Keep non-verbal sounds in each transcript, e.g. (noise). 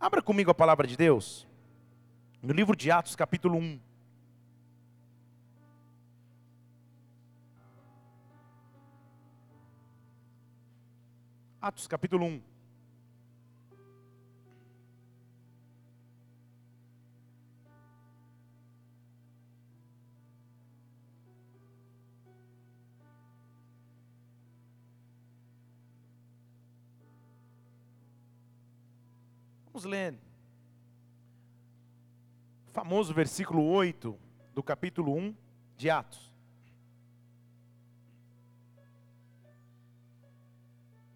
Abra comigo a palavra de Deus, no livro de Atos, capítulo 1. Atos, capítulo 1. Vamos ler. O famoso versículo 8 do capítulo 1 de Atos.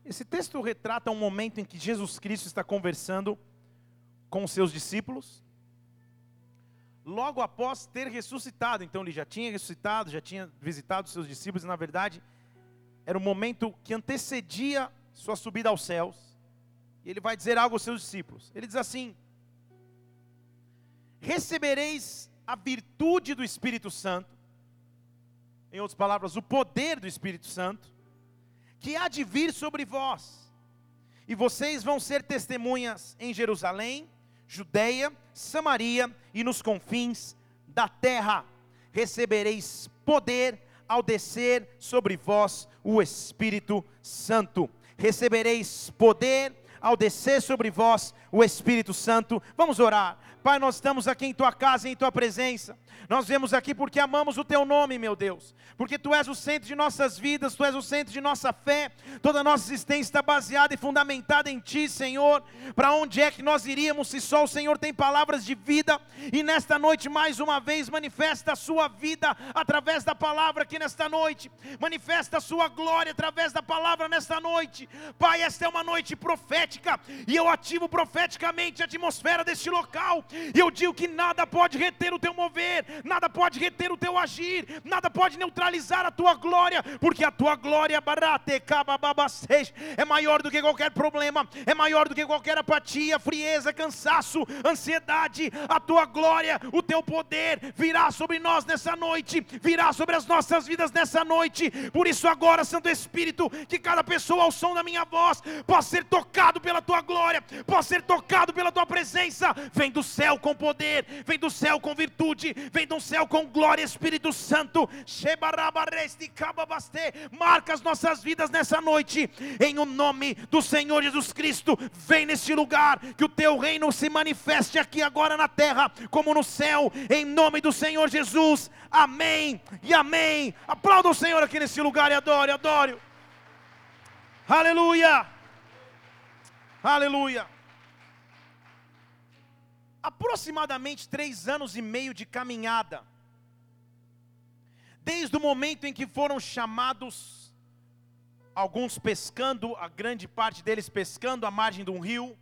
Esse texto retrata um momento em que Jesus Cristo está conversando com seus discípulos, logo após ter ressuscitado. Então ele já tinha ressuscitado, já tinha visitado seus discípulos, e na verdade era o momento que antecedia sua subida aos céus. E ele vai dizer algo aos seus discípulos. Ele diz assim: Recebereis a virtude do Espírito Santo, em outras palavras, o poder do Espírito Santo, que há de vir sobre vós, e vocês vão ser testemunhas em Jerusalém, Judeia, Samaria e nos confins da terra. Recebereis poder ao descer sobre vós o Espírito Santo. Recebereis poder ao descer sobre vós o Espírito Santo. Vamos orar. Pai, nós estamos aqui em tua casa, em tua presença. Nós viemos aqui porque amamos o teu nome, meu Deus. Porque tu és o centro de nossas vidas, tu és o centro de nossa fé. Toda a nossa existência está baseada e fundamentada em ti, Senhor. Para onde é que nós iríamos se só o Senhor tem palavras de vida? E nesta noite, mais uma vez, manifesta a sua vida através da palavra aqui nesta noite. Manifesta a sua glória através da palavra nesta noite. Pai, esta é uma noite profética e eu ativo profeticamente a atmosfera deste local. E eu digo que nada pode reter o teu mover, nada pode reter o teu agir, nada pode neutralizar a tua glória, porque a tua glória é maior do que qualquer problema, é maior do que qualquer apatia, frieza, cansaço, ansiedade. A tua glória, o teu poder virá sobre nós nessa noite, virá sobre as nossas vidas nessa noite. Por isso, agora, Santo Espírito, que cada pessoa ao som da minha voz possa ser tocado pela tua glória, possa ser tocado pela tua presença. Vem do céu com poder, vem do céu com virtude, vem do céu com glória, Espírito Santo. Marca as nossas vidas nessa noite, em o nome do Senhor Jesus Cristo. Vem neste lugar, que o teu reino se manifeste aqui agora na terra, como no céu, em nome do Senhor Jesus. Amém e amém. Aplauda o Senhor aqui nesse lugar e adore, adore. Aleluia. Aleluia. Aproximadamente três anos e meio de caminhada, desde o momento em que foram chamados, alguns pescando, a grande parte deles pescando à margem de um rio,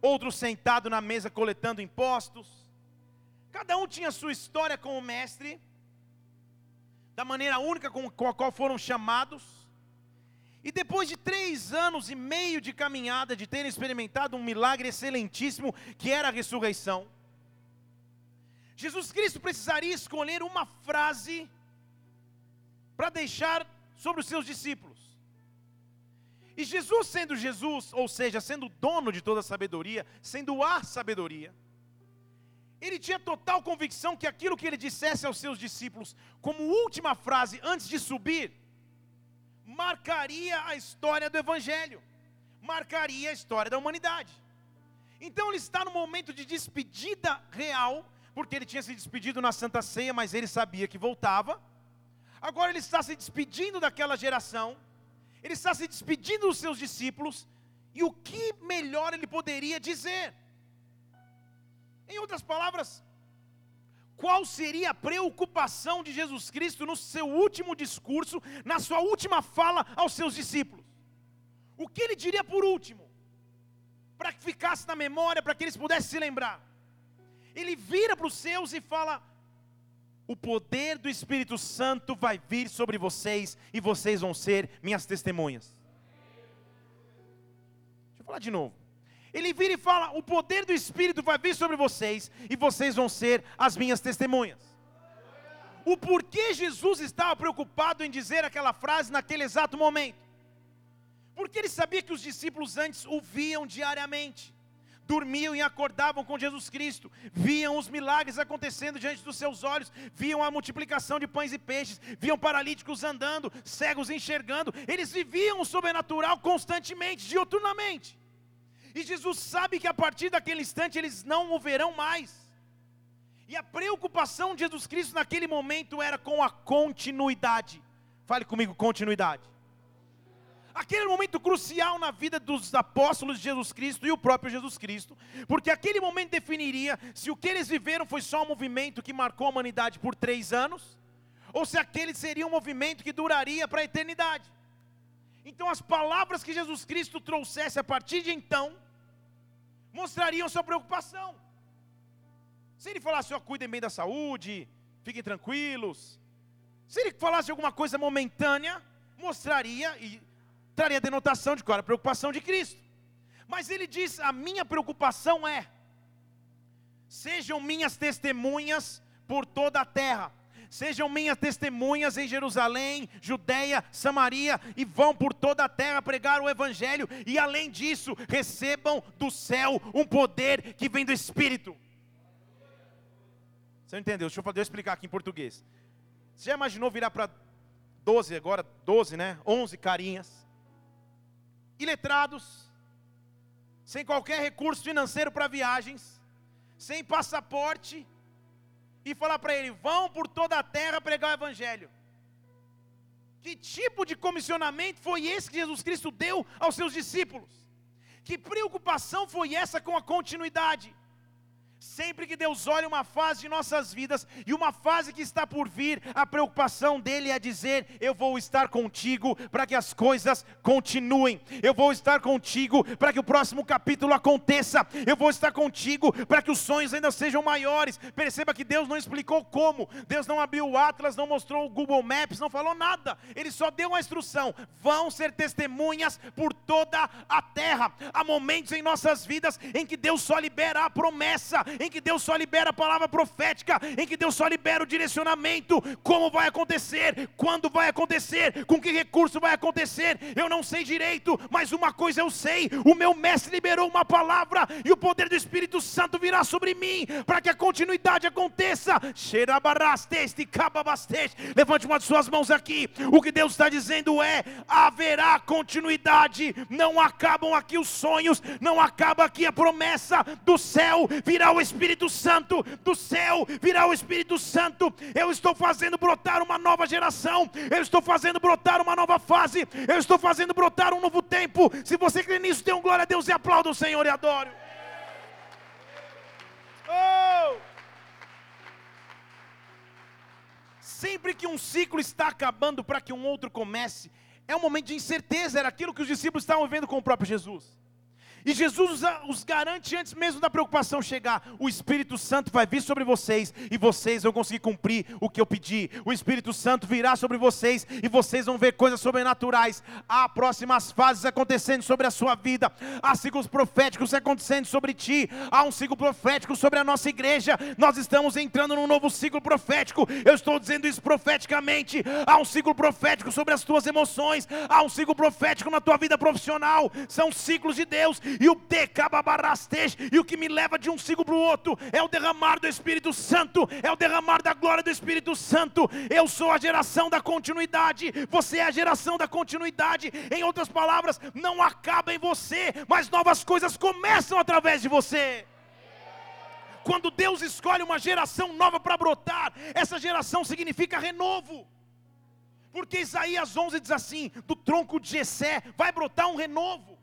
outros sentados na mesa coletando impostos, cada um tinha sua história com o mestre, da maneira única com a qual foram chamados, e depois de três anos e meio de caminhada, de terem experimentado um milagre excelentíssimo, que era a ressurreição, Jesus Cristo precisaria escolher uma frase para deixar sobre os seus discípulos. E Jesus, sendo Jesus, ou seja, sendo dono de toda a sabedoria, sendo a sabedoria, ele tinha total convicção que aquilo que ele dissesse aos seus discípulos, como última frase antes de subir, marcaria a história do Evangelho, marcaria a história da humanidade. Então ele está no momento de despedida real, porque ele tinha se despedido na Santa Ceia, mas ele sabia que voltava. Agora ele está se despedindo daquela geração, ele está se despedindo dos seus discípulos, e o que melhor ele poderia dizer? Em outras palavras, qual seria a preocupação de Jesus Cristo no seu último discurso, na sua última fala aos seus discípulos. O que ele diria por último? Para que ficasse na memória, para que eles pudessem se lembrar. Ele vira para os seus e fala: O poder do Espírito Santo vai vir sobre vocês e vocês vão ser minhas testemunhas. Deixa eu falar de novo. Ele vira e fala: O poder do Espírito vai vir sobre vocês e vocês vão ser as minhas testemunhas. O porquê Jesus estava preocupado em dizer aquela frase naquele exato momento? Porque ele sabia que os discípulos antes o viam diariamente dormiam e acordavam com Jesus Cristo, viam os milagres acontecendo diante dos seus olhos, viam a multiplicação de pães e peixes, viam paralíticos andando, cegos enxergando, eles viviam o sobrenatural constantemente, dioturnamente. E Jesus sabe que a partir daquele instante eles não o verão mais. E a preocupação de Jesus Cristo naquele momento era com a continuidade. Fale comigo, continuidade. Aquele momento crucial na vida dos apóstolos de Jesus Cristo e o próprio Jesus Cristo, porque aquele momento definiria se o que eles viveram foi só um movimento que marcou a humanidade por três anos, ou se aquele seria um movimento que duraria para a eternidade. Então, as palavras que Jesus Cristo trouxesse a partir de então, mostrariam sua preocupação. Se ele falasse, ó, oh, cuidem bem da saúde, fiquem tranquilos. Se ele falasse alguma coisa momentânea, mostraria e traria denotação de qual era a preocupação de Cristo. Mas ele diz: a minha preocupação é, sejam minhas testemunhas por toda a terra, sejam minhas testemunhas em Jerusalém, Judeia, Samaria, e vão por toda a terra pregar o Evangelho, e além disso, recebam do céu um poder que vem do Espírito. Você não entendeu? Deixa eu explicar aqui em português. Você já imaginou virar para 12 agora, 12, né? 11 carinhas iletrados, sem qualquer recurso financeiro para viagens, sem passaporte, e falar para ele: vão por toda a terra pregar o Evangelho. Que tipo de comissionamento foi esse que Jesus Cristo deu aos seus discípulos? Que preocupação foi essa com a continuidade? Sempre que Deus olha uma fase de nossas vidas e uma fase que está por vir, a preocupação dele é dizer: Eu vou estar contigo para que as coisas continuem, eu vou estar contigo para que o próximo capítulo aconteça, eu vou estar contigo para que os sonhos ainda sejam maiores. Perceba que Deus não explicou como, Deus não abriu o Atlas, não mostrou o Google Maps, não falou nada, Ele só deu uma instrução: vão ser testemunhas por toda a terra. Há momentos em nossas vidas em que Deus só libera a promessa em que Deus só libera a palavra profética, em que Deus só libera o direcionamento, como vai acontecer, quando vai acontecer, com que recurso vai acontecer, eu não sei direito, mas uma coisa eu sei: o meu mestre liberou uma palavra e o poder do Espírito Santo virá sobre mim, para que a continuidade aconteça. Levante uma de suas mãos aqui. O que Deus está dizendo é: haverá continuidade, não acabam aqui os sonhos, não acaba aqui a promessa do céu, virá o Espírito Santo do céu, virá o Espírito Santo. Eu estou fazendo brotar uma nova geração, eu estou fazendo brotar uma nova fase, eu estou fazendo brotar um novo tempo. Se você crê nisso, dê um glória a Deus e aplauda o Senhor e adore. Oh! Sempre que um ciclo está acabando para que um outro comece, é um momento de incerteza, era aquilo que os discípulos estavam vendo com o próprio Jesus. E Jesus os garante antes mesmo da preocupação chegar: o Espírito Santo vai vir sobre vocês e vocês vão conseguir cumprir o que eu pedi. O Espírito Santo virá sobre vocês e vocês vão ver coisas sobrenaturais. Há próximas fases acontecendo sobre a sua vida, há ciclos proféticos acontecendo sobre ti, há um ciclo profético sobre a nossa igreja. Nós estamos entrando num novo ciclo profético. Eu estou dizendo isso profeticamente. Há um ciclo profético sobre as tuas emoções, há um ciclo profético na tua vida profissional. São ciclos de Deus e o decababarastej, e o que me leva de um ciclo para o outro é o derramar do Espírito Santo, é o derramar da glória do Espírito Santo. Eu sou a geração da continuidade, você é a geração da continuidade. Em outras palavras, não acaba em você, mas novas coisas começam através de você. Quando Deus escolhe uma geração nova para brotar, essa geração significa renovo. Porque Isaías 11 diz assim: do tronco de Jessé vai brotar um renovo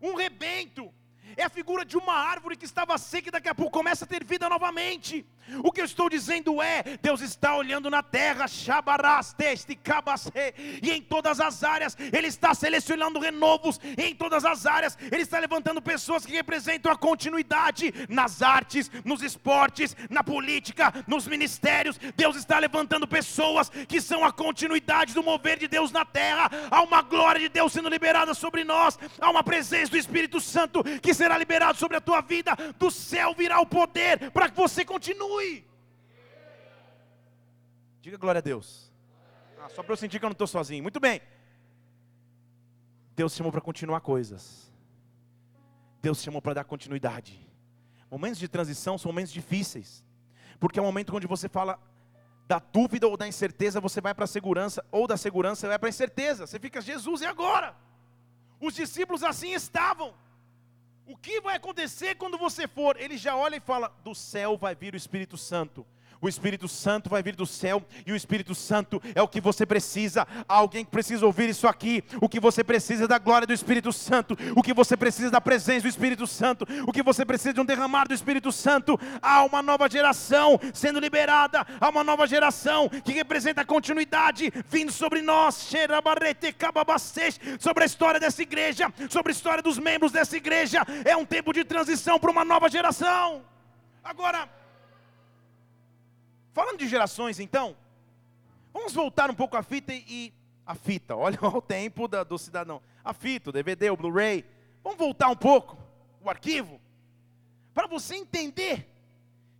um rebento, é a figura de uma árvore que estava seca e daqui a pouco começa a ter vida novamente. O que eu estou dizendo é: Deus está olhando na terra, e em todas as áreas, Ele está selecionando renovos, em todas as áreas, Ele está levantando pessoas que representam a continuidade nas artes, nos esportes, na política, nos ministérios. Deus está levantando pessoas que são a continuidade do mover de Deus na terra. Há uma glória de Deus sendo liberada sobre nós, há uma presença do Espírito Santo que será liberado sobre a tua vida. Do céu virá o poder para que você continue. Diga glória a Deus. Ah, só para eu sentir que eu não estou sozinho. Muito bem. Deus chamou para continuar coisas. Deus chamou para dar continuidade. Momentos de transição são momentos difíceis, porque é um momento onde você fala da dúvida ou da incerteza, você vai para a segurança, ou da segurança vai para a incerteza. Você fica, Jesus, e agora? Os discípulos assim estavam. O que vai acontecer quando você for? Ele já olha e fala: do céu vai vir o Espírito Santo o Espírito Santo vai vir do céu e o Espírito Santo é o que você precisa. Alguém que precisa ouvir isso aqui. O que você precisa é da glória do Espírito Santo, o que você precisa é da presença do Espírito Santo, o que você precisa de um derramar do Espírito Santo. Há uma nova geração sendo liberada, há uma nova geração que representa a continuidade vindo sobre nós. Sobre a história dessa igreja, sobre a história dos membros dessa igreja. É um tempo de transição para uma nova geração. Agora, Falando de gerações, então, vamos voltar um pouco a fita e. A fita, (laughs) olha o tempo da, do cidadão. A fita, o DVD, o Blu-ray. Vamos voltar um pouco, o arquivo, para você entender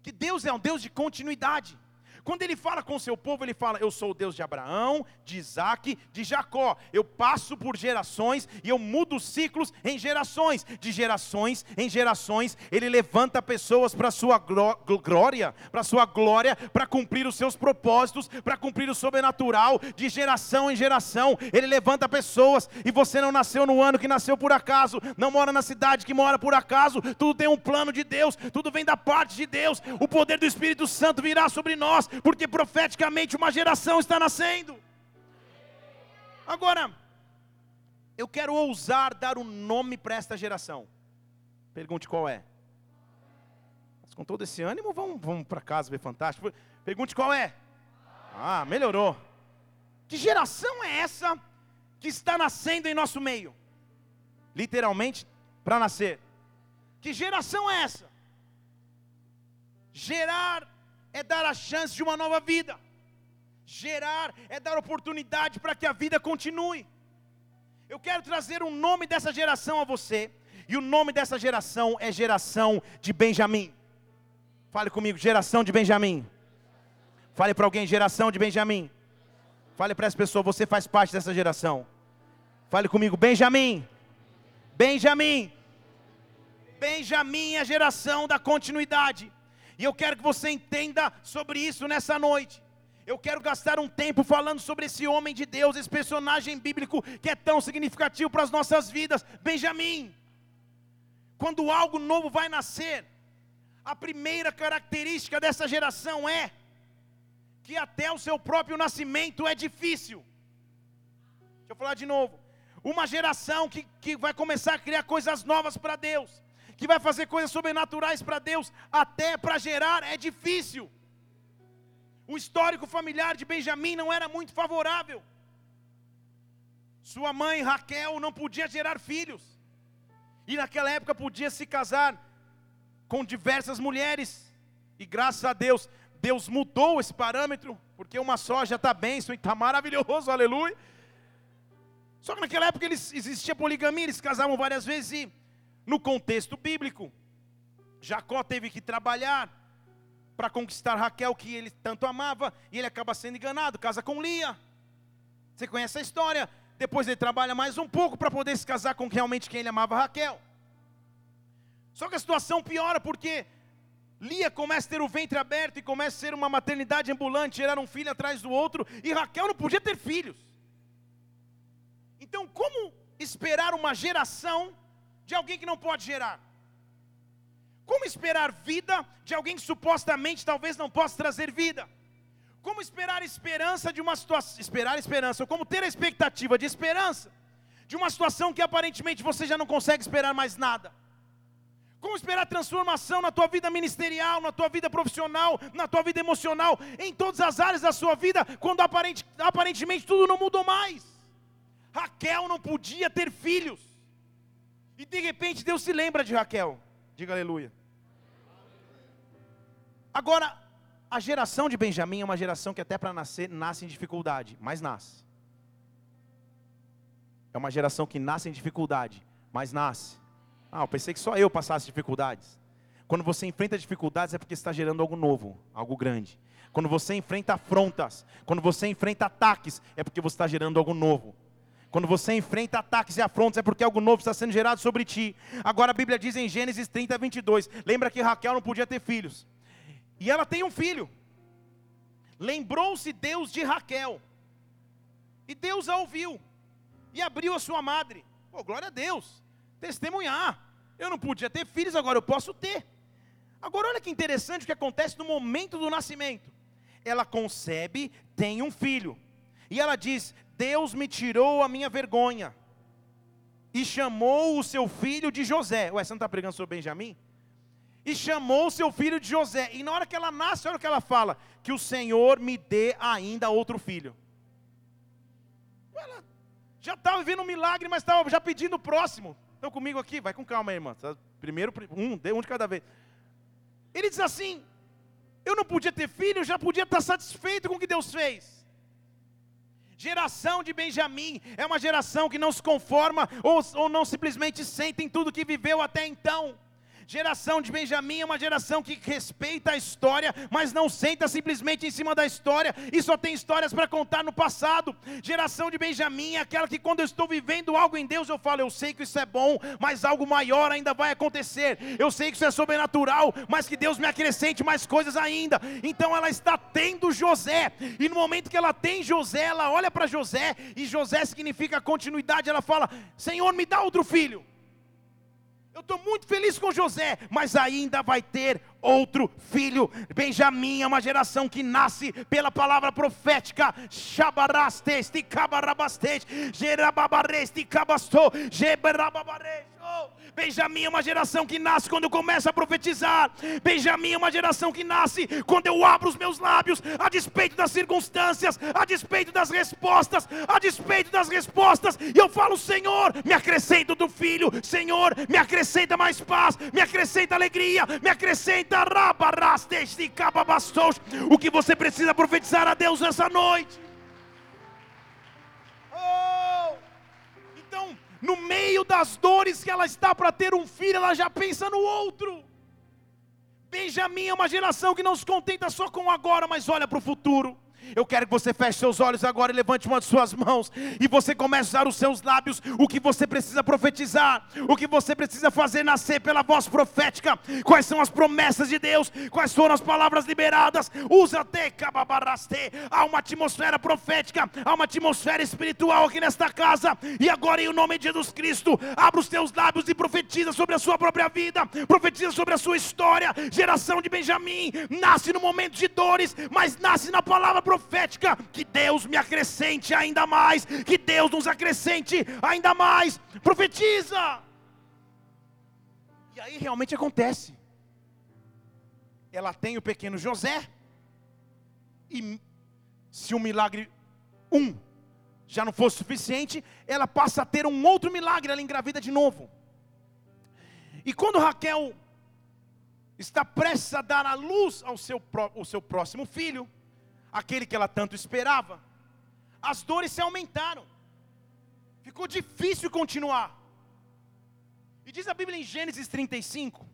que Deus é um Deus de continuidade. Quando ele fala com o seu povo, ele fala: Eu sou o Deus de Abraão, de Isaac, de Jacó. Eu passo por gerações e eu mudo ciclos em gerações. De gerações em gerações, ele levanta pessoas para a sua glória, para a sua glória, para cumprir os seus propósitos, para cumprir o sobrenatural. De geração em geração, ele levanta pessoas. E você não nasceu no ano que nasceu por acaso, não mora na cidade que mora por acaso. Tudo tem um plano de Deus, tudo vem da parte de Deus. O poder do Espírito Santo virá sobre nós porque profeticamente uma geração está nascendo. Agora, eu quero ousar dar um nome para esta geração. Pergunte qual é. Mas com todo esse ânimo, vamos, vamos para casa ver fantástico. Pergunte qual é. Ah, melhorou. Que geração é essa que está nascendo em nosso meio? Literalmente, para nascer. Que geração é essa? Gerar é dar a chance de uma nova vida. Gerar é dar oportunidade para que a vida continue. Eu quero trazer um nome dessa geração a você, e o nome dessa geração é geração de Benjamim. Fale comigo, geração de Benjamim. Fale para alguém, geração de Benjamim. Fale para essa pessoa, você faz parte dessa geração. Fale comigo, Benjamim. Benjamim. Benjamim é a geração da continuidade. E eu quero que você entenda sobre isso nessa noite. Eu quero gastar um tempo falando sobre esse homem de Deus, esse personagem bíblico que é tão significativo para as nossas vidas, Benjamim. Quando algo novo vai nascer, a primeira característica dessa geração é que até o seu próprio nascimento é difícil. Deixa eu falar de novo. Uma geração que, que vai começar a criar coisas novas para Deus que vai fazer coisas sobrenaturais para Deus, até para gerar, é difícil. O histórico familiar de Benjamim não era muito favorável. Sua mãe Raquel não podia gerar filhos, e naquela época podia se casar com diversas mulheres, e graças a Deus, Deus mudou esse parâmetro, porque uma só já está bem, isso está maravilhoso, aleluia. Só que naquela época eles, existia poligamia, eles casavam várias vezes e no contexto bíblico, Jacó teve que trabalhar para conquistar Raquel, que ele tanto amava, e ele acaba sendo enganado, casa com Lia. Você conhece a história? Depois ele trabalha mais um pouco para poder se casar com realmente quem ele amava, Raquel. Só que a situação piora porque Lia começa a ter o ventre aberto e começa a ser uma maternidade ambulante, gerar um filho atrás do outro, e Raquel não podia ter filhos. Então, como esperar uma geração de alguém que não pode gerar? Como esperar vida de alguém que supostamente talvez não possa trazer vida? Como esperar esperança de uma situação, esperar esperança, como ter a expectativa de esperança de uma situação que aparentemente você já não consegue esperar mais nada? Como esperar transformação na tua vida ministerial, na tua vida profissional, na tua vida emocional, em todas as áreas da sua vida, quando aparente, aparentemente tudo não mudou mais? Raquel não podia ter filhos. E de repente Deus se lembra de Raquel. Diga aleluia. Agora, a geração de Benjamim é uma geração que até para nascer nasce em dificuldade, mas nasce. É uma geração que nasce em dificuldade, mas nasce. Ah, eu pensei que só eu passasse dificuldades. Quando você enfrenta dificuldades é porque está gerando algo novo, algo grande. Quando você enfrenta afrontas, quando você enfrenta ataques, é porque você está gerando algo novo. Quando você enfrenta ataques e afrontas, é porque algo novo está sendo gerado sobre ti. Agora a Bíblia diz em Gênesis 30, 22. Lembra que Raquel não podia ter filhos. E ela tem um filho. Lembrou-se Deus de Raquel. E Deus a ouviu. E abriu a sua madre. Pô, glória a Deus. Testemunhar. Eu não podia ter filhos, agora eu posso ter. Agora olha que interessante o que acontece no momento do nascimento. Ela concebe, tem um filho. E ela diz: Deus me tirou a minha vergonha e chamou o seu filho de José. Ué, você não está pregando sobre Benjamim? E chamou o seu filho de José. E na hora que ela nasce, olha o que ela fala: Que o Senhor me dê ainda outro filho. Ela já estava vivendo um milagre, mas estava já pedindo o próximo. Estão comigo aqui? Vai com calma aí, irmã. Primeiro, um, um de cada vez. Ele diz assim: Eu não podia ter filho, eu já podia estar satisfeito com o que Deus fez. Geração de Benjamim é uma geração que não se conforma ou, ou não simplesmente sente em tudo que viveu até então. Geração de Benjamim é uma geração que respeita a história, mas não senta simplesmente em cima da história e só tem histórias para contar no passado. Geração de Benjamim é aquela que, quando eu estou vivendo algo em Deus, eu falo: eu sei que isso é bom, mas algo maior ainda vai acontecer. Eu sei que isso é sobrenatural, mas que Deus me acrescente mais coisas ainda. Então ela está tendo José, e no momento que ela tem José, ela olha para José, e José significa continuidade. Ela fala: Senhor, me dá outro filho. Eu estou muito feliz com José, mas ainda vai ter outro filho. Benjamim é uma geração que nasce pela palavra profética. Shabarasteste, cabarabasteste, gerababareste, cabastou, geberababareste. Benjamim é uma geração que nasce quando eu começo a profetizar. Benjamim é uma geração que nasce quando eu abro os meus lábios, a despeito das circunstâncias, a despeito das respostas, a despeito das respostas, e eu falo: Senhor, me acrescenta do filho, Senhor, me acrescenta mais paz, me acrescenta alegria, me acrescenta o que você precisa profetizar a Deus nessa noite. No meio das dores que ela está para ter um filho, ela já pensa no outro. Benjamim é uma geração que não se contenta só com o agora, mas olha para o futuro. Eu quero que você feche seus olhos agora e levante uma de suas mãos. E você comece a usar os seus lábios. O que você precisa profetizar. O que você precisa fazer nascer pela voz profética. Quais são as promessas de Deus. Quais foram as palavras liberadas. Usa até cababaraste. Há uma atmosfera profética. Há uma atmosfera espiritual aqui nesta casa. E agora, em o nome de Jesus Cristo, abra os teus lábios e profetiza sobre a sua própria vida. Profetiza sobre a sua história. Geração de Benjamim. Nasce no momento de dores, mas nasce na palavra profética profética, que Deus me acrescente ainda mais, que Deus nos acrescente ainda mais. Profetiza! E aí realmente acontece. Ela tem o pequeno José, e se o milagre um já não fosse suficiente, ela passa a ter um outro milagre, ela engravida de novo. E quando Raquel está prestes a dar a luz ao seu, ao seu próximo filho, aquele que ela tanto esperava, as dores se aumentaram, ficou difícil continuar. E diz a Bíblia em Gênesis 35,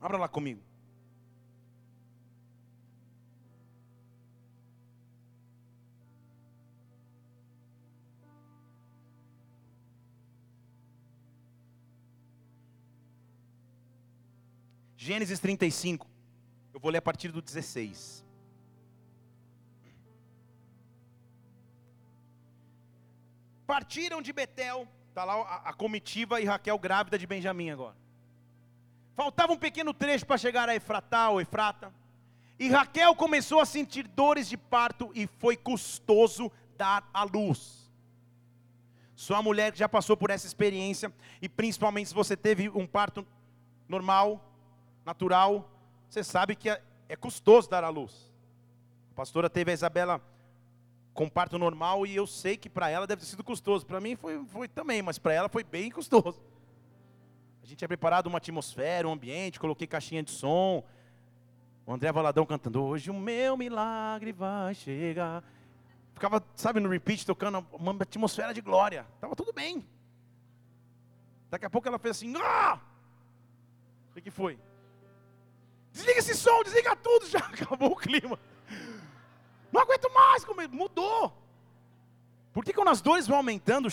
abra lá comigo. Gênesis 35, eu vou ler a partir do 16. Partiram de Betel, está lá a, a, comitiva e Raquel grávida de Benjamim agora. Faltava um pequeno trecho para chegar a Efratá ou Efrata. E Raquel começou a sentir dores de parto e foi custoso dar à luz. Sua mulher que já passou por essa experiência, e principalmente se você teve um parto normal, natural, você sabe que é, é custoso dar à luz. A pastora teve a Isabela com parto normal e eu sei que para ela deve ter sido custoso. Para mim foi, foi também, mas para ela foi bem custoso. A gente tinha preparado uma atmosfera, um ambiente, coloquei caixinha de som. O André Valadão cantando, hoje o meu milagre vai chegar. Ficava, sabe, no repeat, tocando uma atmosfera de glória. Estava tudo bem. Daqui a pouco ela fez assim, ah! O que, que foi? Desliga esse som, desliga tudo, (laughs) já acabou o clima. Não aguento mais, mudou. Porque quando as dores vão aumentando,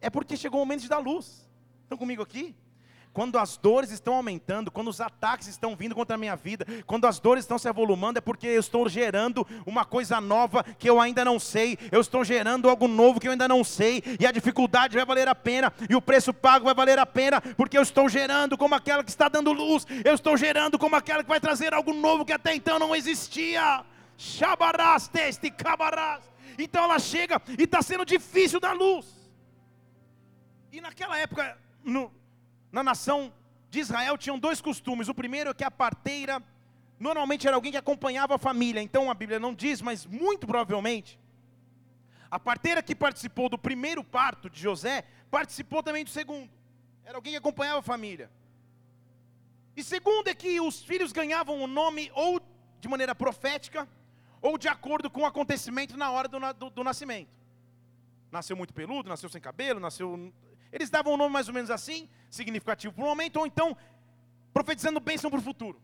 é porque chegou o momento de dar luz. Estão comigo aqui? Quando as dores estão aumentando, quando os ataques estão vindo contra a minha vida, quando as dores estão se avolumando, é porque eu estou gerando uma coisa nova que eu ainda não sei, eu estou gerando algo novo que eu ainda não sei, e a dificuldade vai valer a pena, e o preço pago vai valer a pena, porque eu estou gerando como aquela que está dando luz, eu estou gerando como aquela que vai trazer algo novo que até então não existia. Shabarás, teste, cabarás. Então ela chega e está sendo difícil dar luz. E naquela época, no, na nação de Israel tinham dois costumes. O primeiro é que a parteira normalmente era alguém que acompanhava a família. Então a Bíblia não diz, mas muito provavelmente a parteira que participou do primeiro parto de José participou também do segundo. Era alguém que acompanhava a família. E segundo é que os filhos ganhavam o nome ou de maneira profética ou de acordo com o acontecimento na hora do, do, do nascimento. Nasceu muito peludo, nasceu sem cabelo, nasceu eles davam um nome mais ou menos assim, significativo para o momento, ou então profetizando bênção para o futuro.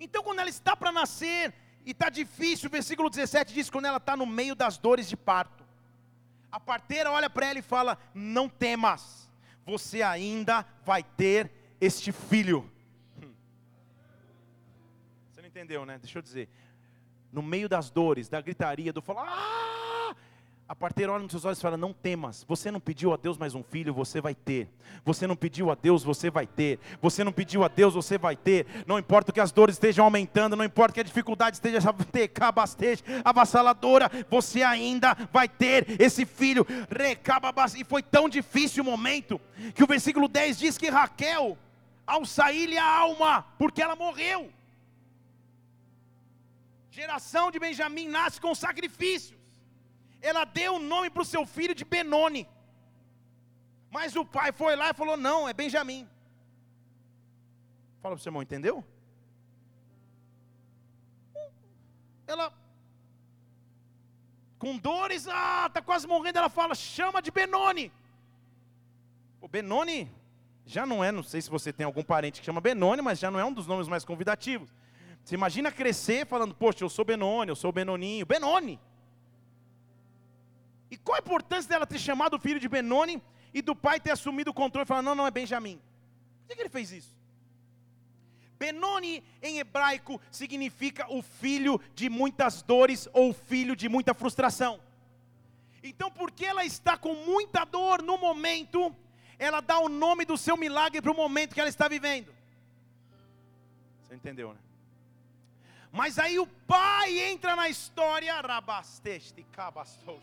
Então, quando ela está para nascer e está difícil, o versículo 17 diz: quando ela está no meio das dores de parto, a parteira olha para ela e fala: Não temas, você ainda vai ter este filho. Hum. Você não entendeu, né? Deixa eu dizer. No meio das dores, da gritaria, do falar, ah! A parteira olha nos seus olhos e fala: Não temas, você não pediu a Deus mais um filho, você vai ter. Você não pediu a Deus, você vai ter. Você não pediu a Deus, você vai ter. Não importa que as dores estejam aumentando, não importa que a dificuldade esteja (laughs) avassaladora, você ainda vai ter esse filho. E foi tão difícil o momento que o versículo 10 diz que Raquel, ao sair-lhe a alma, porque ela morreu. Geração de Benjamim nasce com sacrifício ela deu o nome para o seu filho de Benoni. Mas o pai foi lá e falou: não, é Benjamim. Fala para o seu irmão, entendeu? Ela, com dores, ah, está quase morrendo. Ela fala: chama de Benoni. O Benoni já não é, não sei se você tem algum parente que chama Benoni, mas já não é um dos nomes mais convidativos. Você imagina crescer falando: poxa, eu sou Benoni, eu sou Benoninho. Benoni. E qual a importância dela ter chamado o filho de Benoni e do pai ter assumido o controle e falar, não, não é Benjamim? Por que, ele fez isso? Benoni em hebraico significa o filho de muitas dores ou filho de muita frustração. Então, porque ela está com muita dor no momento, ela dá o nome do seu milagre para o momento que ela está vivendo. Você entendeu, né? Mas aí o pai entra na história, rabasteste, cabastou.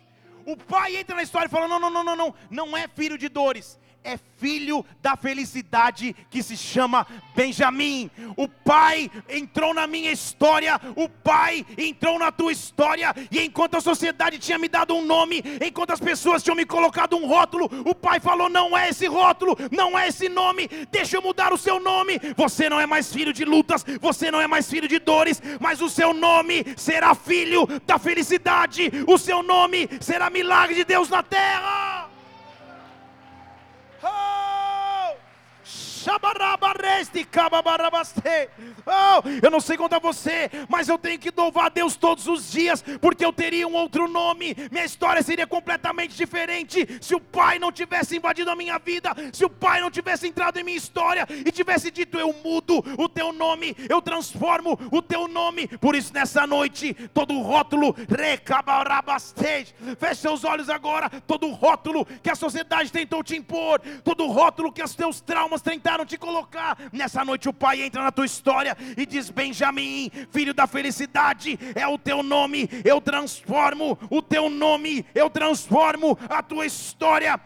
O pai entra na história e fala: não, não, não, não, não, não é filho de dores, é filho da felicidade que se chama Benjamim. O pai entrou na minha história, o pai entrou na tua história, e enquanto a sociedade tinha me dado um nome, enquanto as pessoas tinham me colocado um rótulo, o pai falou: não é esse rótulo, não é esse nome, deixa eu mudar o seu nome. Você não é mais filho de lutas, você não é mais filho de dores, mas o seu nome será filho da felicidade, o seu nome será milagre de Deus na terra. Oh, eu não sei quanto a você, mas eu tenho que louvar a Deus todos os dias, porque eu teria um outro nome, minha história seria completamente diferente se o Pai não tivesse invadido a minha vida, se o Pai não tivesse entrado em minha história e tivesse dito: Eu mudo o teu nome, eu transformo o teu nome. Por isso, nessa noite, todo rótulo, feche seus olhos agora, todo rótulo que a sociedade tentou te impor, todo rótulo que os teus traumas tentaram tentaram te colocar. Nessa noite o Pai entra na tua história e diz: Benjamim, filho da felicidade, é o teu nome, eu transformo o teu nome, eu transformo a tua história.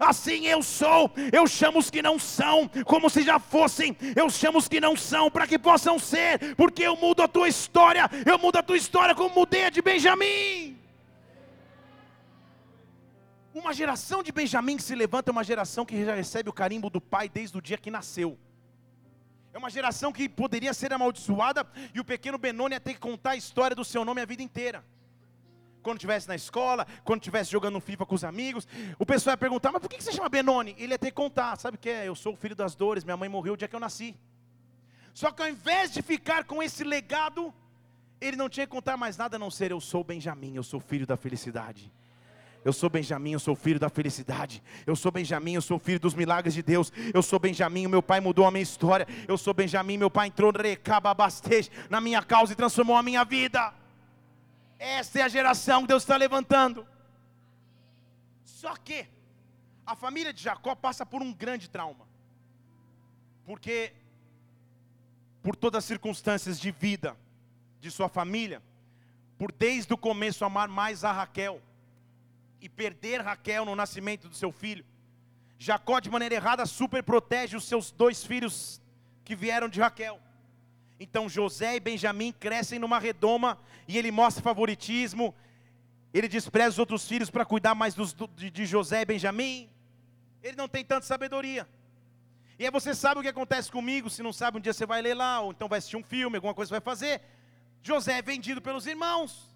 Assim eu sou, eu chamo os que não são, como se já fossem, eu chamo os que não são, para que possam ser, porque eu mudo a tua história, eu mudo a tua história como mudei a de Benjamim. Uma geração de Benjamim que se levanta é uma geração que já recebe o carimbo do pai desde o dia que nasceu. É uma geração que poderia ser amaldiçoada e o pequeno Benoni ia ter que contar a história do seu nome a vida inteira. Quando estivesse na escola, quando estivesse jogando FIFA com os amigos, o pessoal ia perguntar: Mas por que você chama Benoni? Ele ia ter que contar: Sabe o que é? Eu sou o filho das dores, minha mãe morreu o dia que eu nasci. Só que ao invés de ficar com esse legado, Ele não tinha que contar mais nada a não ser: Eu sou Benjamim, eu sou filho da felicidade. Eu sou Benjamim, eu sou filho da felicidade. Eu sou Benjamim, eu sou filho dos milagres de Deus. Eu sou Benjamim, meu pai mudou a minha história. Eu sou Benjamim, meu pai entrou na minha causa e transformou a minha vida. Essa é a geração que Deus está levantando. Só que a família de Jacó passa por um grande trauma. Porque, por todas as circunstâncias de vida de sua família, por desde o começo amar mais a Raquel e perder Raquel no nascimento do seu filho, Jacó, de maneira errada, super protege os seus dois filhos que vieram de Raquel. Então José e Benjamim crescem numa redoma e ele mostra favoritismo. Ele despreza os outros filhos para cuidar mais dos, de, de José e Benjamim. Ele não tem tanta sabedoria. E aí você sabe o que acontece comigo, se não sabe, um dia você vai ler lá, ou então vai assistir um filme, alguma coisa vai fazer. José é vendido pelos irmãos.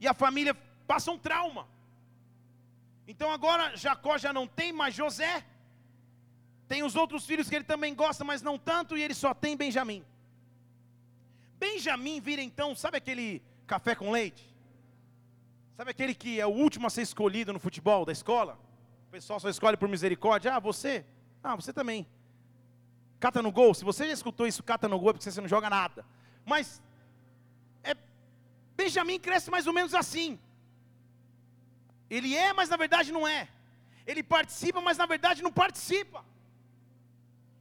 E a família passa um trauma. Então agora Jacó já não tem mais José. Tem os outros filhos que ele também gosta, mas não tanto, e ele só tem Benjamim. Benjamim vira então, sabe aquele café com leite? Sabe aquele que é o último a ser escolhido no futebol da escola? O pessoal só escolhe por misericórdia. Ah, você? Ah, você também. Cata no gol. Se você já escutou isso, cata no gol, é porque você não joga nada. Mas é, Benjamim cresce mais ou menos assim. Ele é, mas na verdade não é. Ele participa, mas na verdade não participa.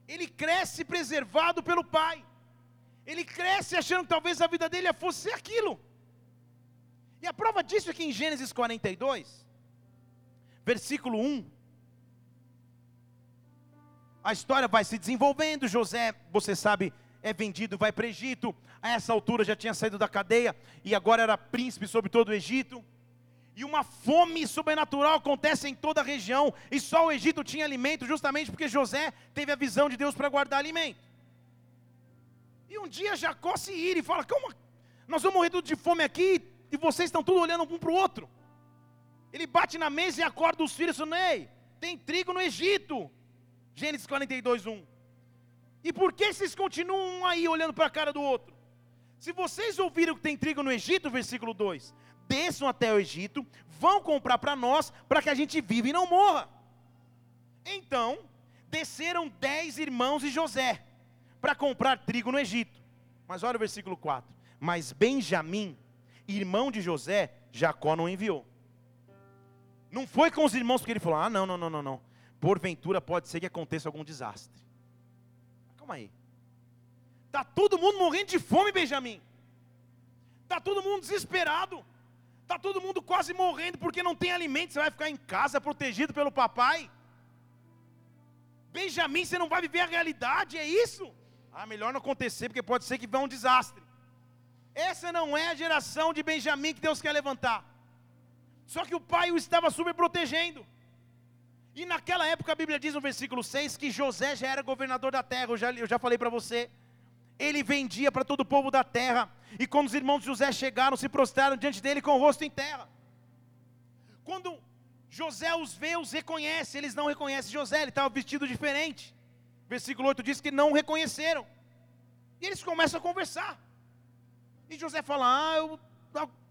Ele cresce preservado pelo pai. Ele cresce achando que talvez a vida dele fosse aquilo. E a prova disso é que em Gênesis 42, versículo 1, a história vai se desenvolvendo. José, você sabe, é vendido, vai para o Egito. A essa altura já tinha saído da cadeia e agora era príncipe sobre todo o Egito. E uma fome sobrenatural acontece em toda a região, e só o Egito tinha alimento, justamente porque José teve a visão de Deus para guardar alimento. E um dia Jacó se ira e fala: Calma, nós vamos morrer tudo de fome aqui e vocês estão tudo olhando um para o outro. Ele bate na mesa e acorda os filhos e fala: Ei, tem trigo no Egito. Gênesis 42, 1. E por que vocês continuam aí olhando para a cara do outro? Se vocês ouviram que tem trigo no Egito, versículo 2: Desçam até o Egito, vão comprar para nós, para que a gente viva e não morra. Então, desceram dez irmãos e José para comprar trigo no Egito. Mas olha o versículo 4. Mas Benjamim, irmão de José, Jacó não enviou. Não foi com os irmãos porque ele falou: ah, não, não, não, não, não. Porventura pode ser que aconteça algum desastre. Calma aí. Está todo mundo morrendo de fome, Benjamim. Está todo mundo desesperado. Está todo mundo quase morrendo porque não tem alimento. Você vai ficar em casa protegido pelo papai. Benjamim, você não vai viver a realidade, é isso? Ah, melhor não acontecer, porque pode ser que vá um desastre. Essa não é a geração de Benjamim que Deus quer levantar. Só que o pai o estava super protegendo. E naquela época a Bíblia diz no versículo 6 que José já era governador da terra, eu já, eu já falei para você. Ele vendia para todo o povo da terra. E quando os irmãos de José chegaram, se prostraram diante dele com o rosto em terra. Quando José os vê, os reconhece, eles não reconhecem José, ele estava vestido diferente. Versículo 8 diz que não o reconheceram. E eles começam a conversar. E José fala: Ah, eu.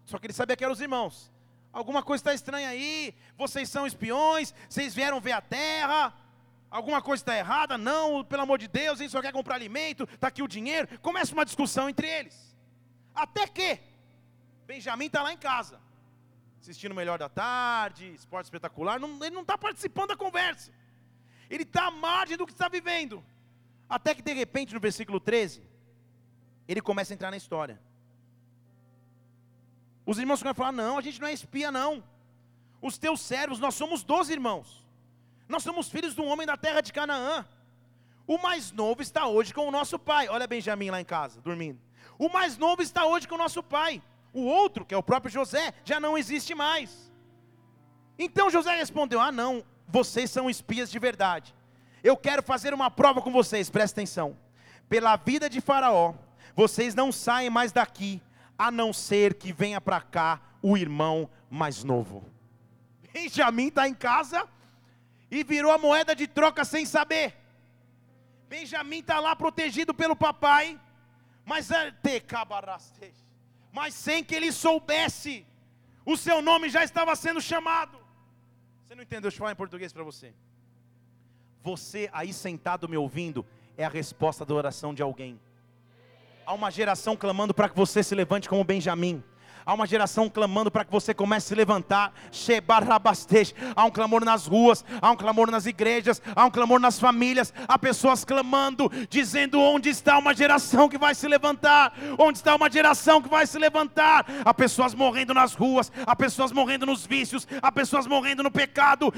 Só que ele sabia que eram os irmãos. Alguma coisa está estranha aí. Vocês são espiões. Vocês vieram ver a terra. Alguma coisa está errada? Não, pelo amor de Deus, a gente só quer comprar alimento. Está aqui o dinheiro. Começa uma discussão entre eles. Até que Benjamin está lá em casa, assistindo o Melhor da Tarde, Esporte Espetacular. Não, ele não está participando da conversa ele está à margem do que está vivendo. Até que de repente, no versículo 13, ele começa a entrar na história. Os irmãos começam a falar: não, a gente não é espia, não. Os teus servos, nós somos doze irmãos. Nós somos filhos de um homem da terra de Canaã. O mais novo está hoje com o nosso pai. Olha Benjamim lá em casa, dormindo. O mais novo está hoje com o nosso pai. O outro, que é o próprio José, já não existe mais. Então José respondeu: Ah, não, vocês são espias de verdade. Eu quero fazer uma prova com vocês, presta atenção. Pela vida de Faraó, vocês não saem mais daqui, a não ser que venha para cá o irmão mais novo. (laughs) Benjamim está em casa e virou a moeda de troca sem saber. Benjamim está lá protegido pelo papai, mas é mas sem que ele soubesse, o seu nome já estava sendo chamado. Você não entendeu? Deixa eu falar em português para você. Você aí sentado me ouvindo é a resposta da oração de alguém. Há uma geração clamando para que você se levante como Benjamim. Há uma geração clamando para que você comece a se levantar. Há um clamor nas ruas, há um clamor nas igrejas, há um clamor nas famílias. Há pessoas clamando, dizendo: onde está uma geração que vai se levantar? Onde está uma geração que vai se levantar? Há pessoas morrendo nas ruas, há pessoas morrendo nos vícios, há pessoas morrendo no pecado.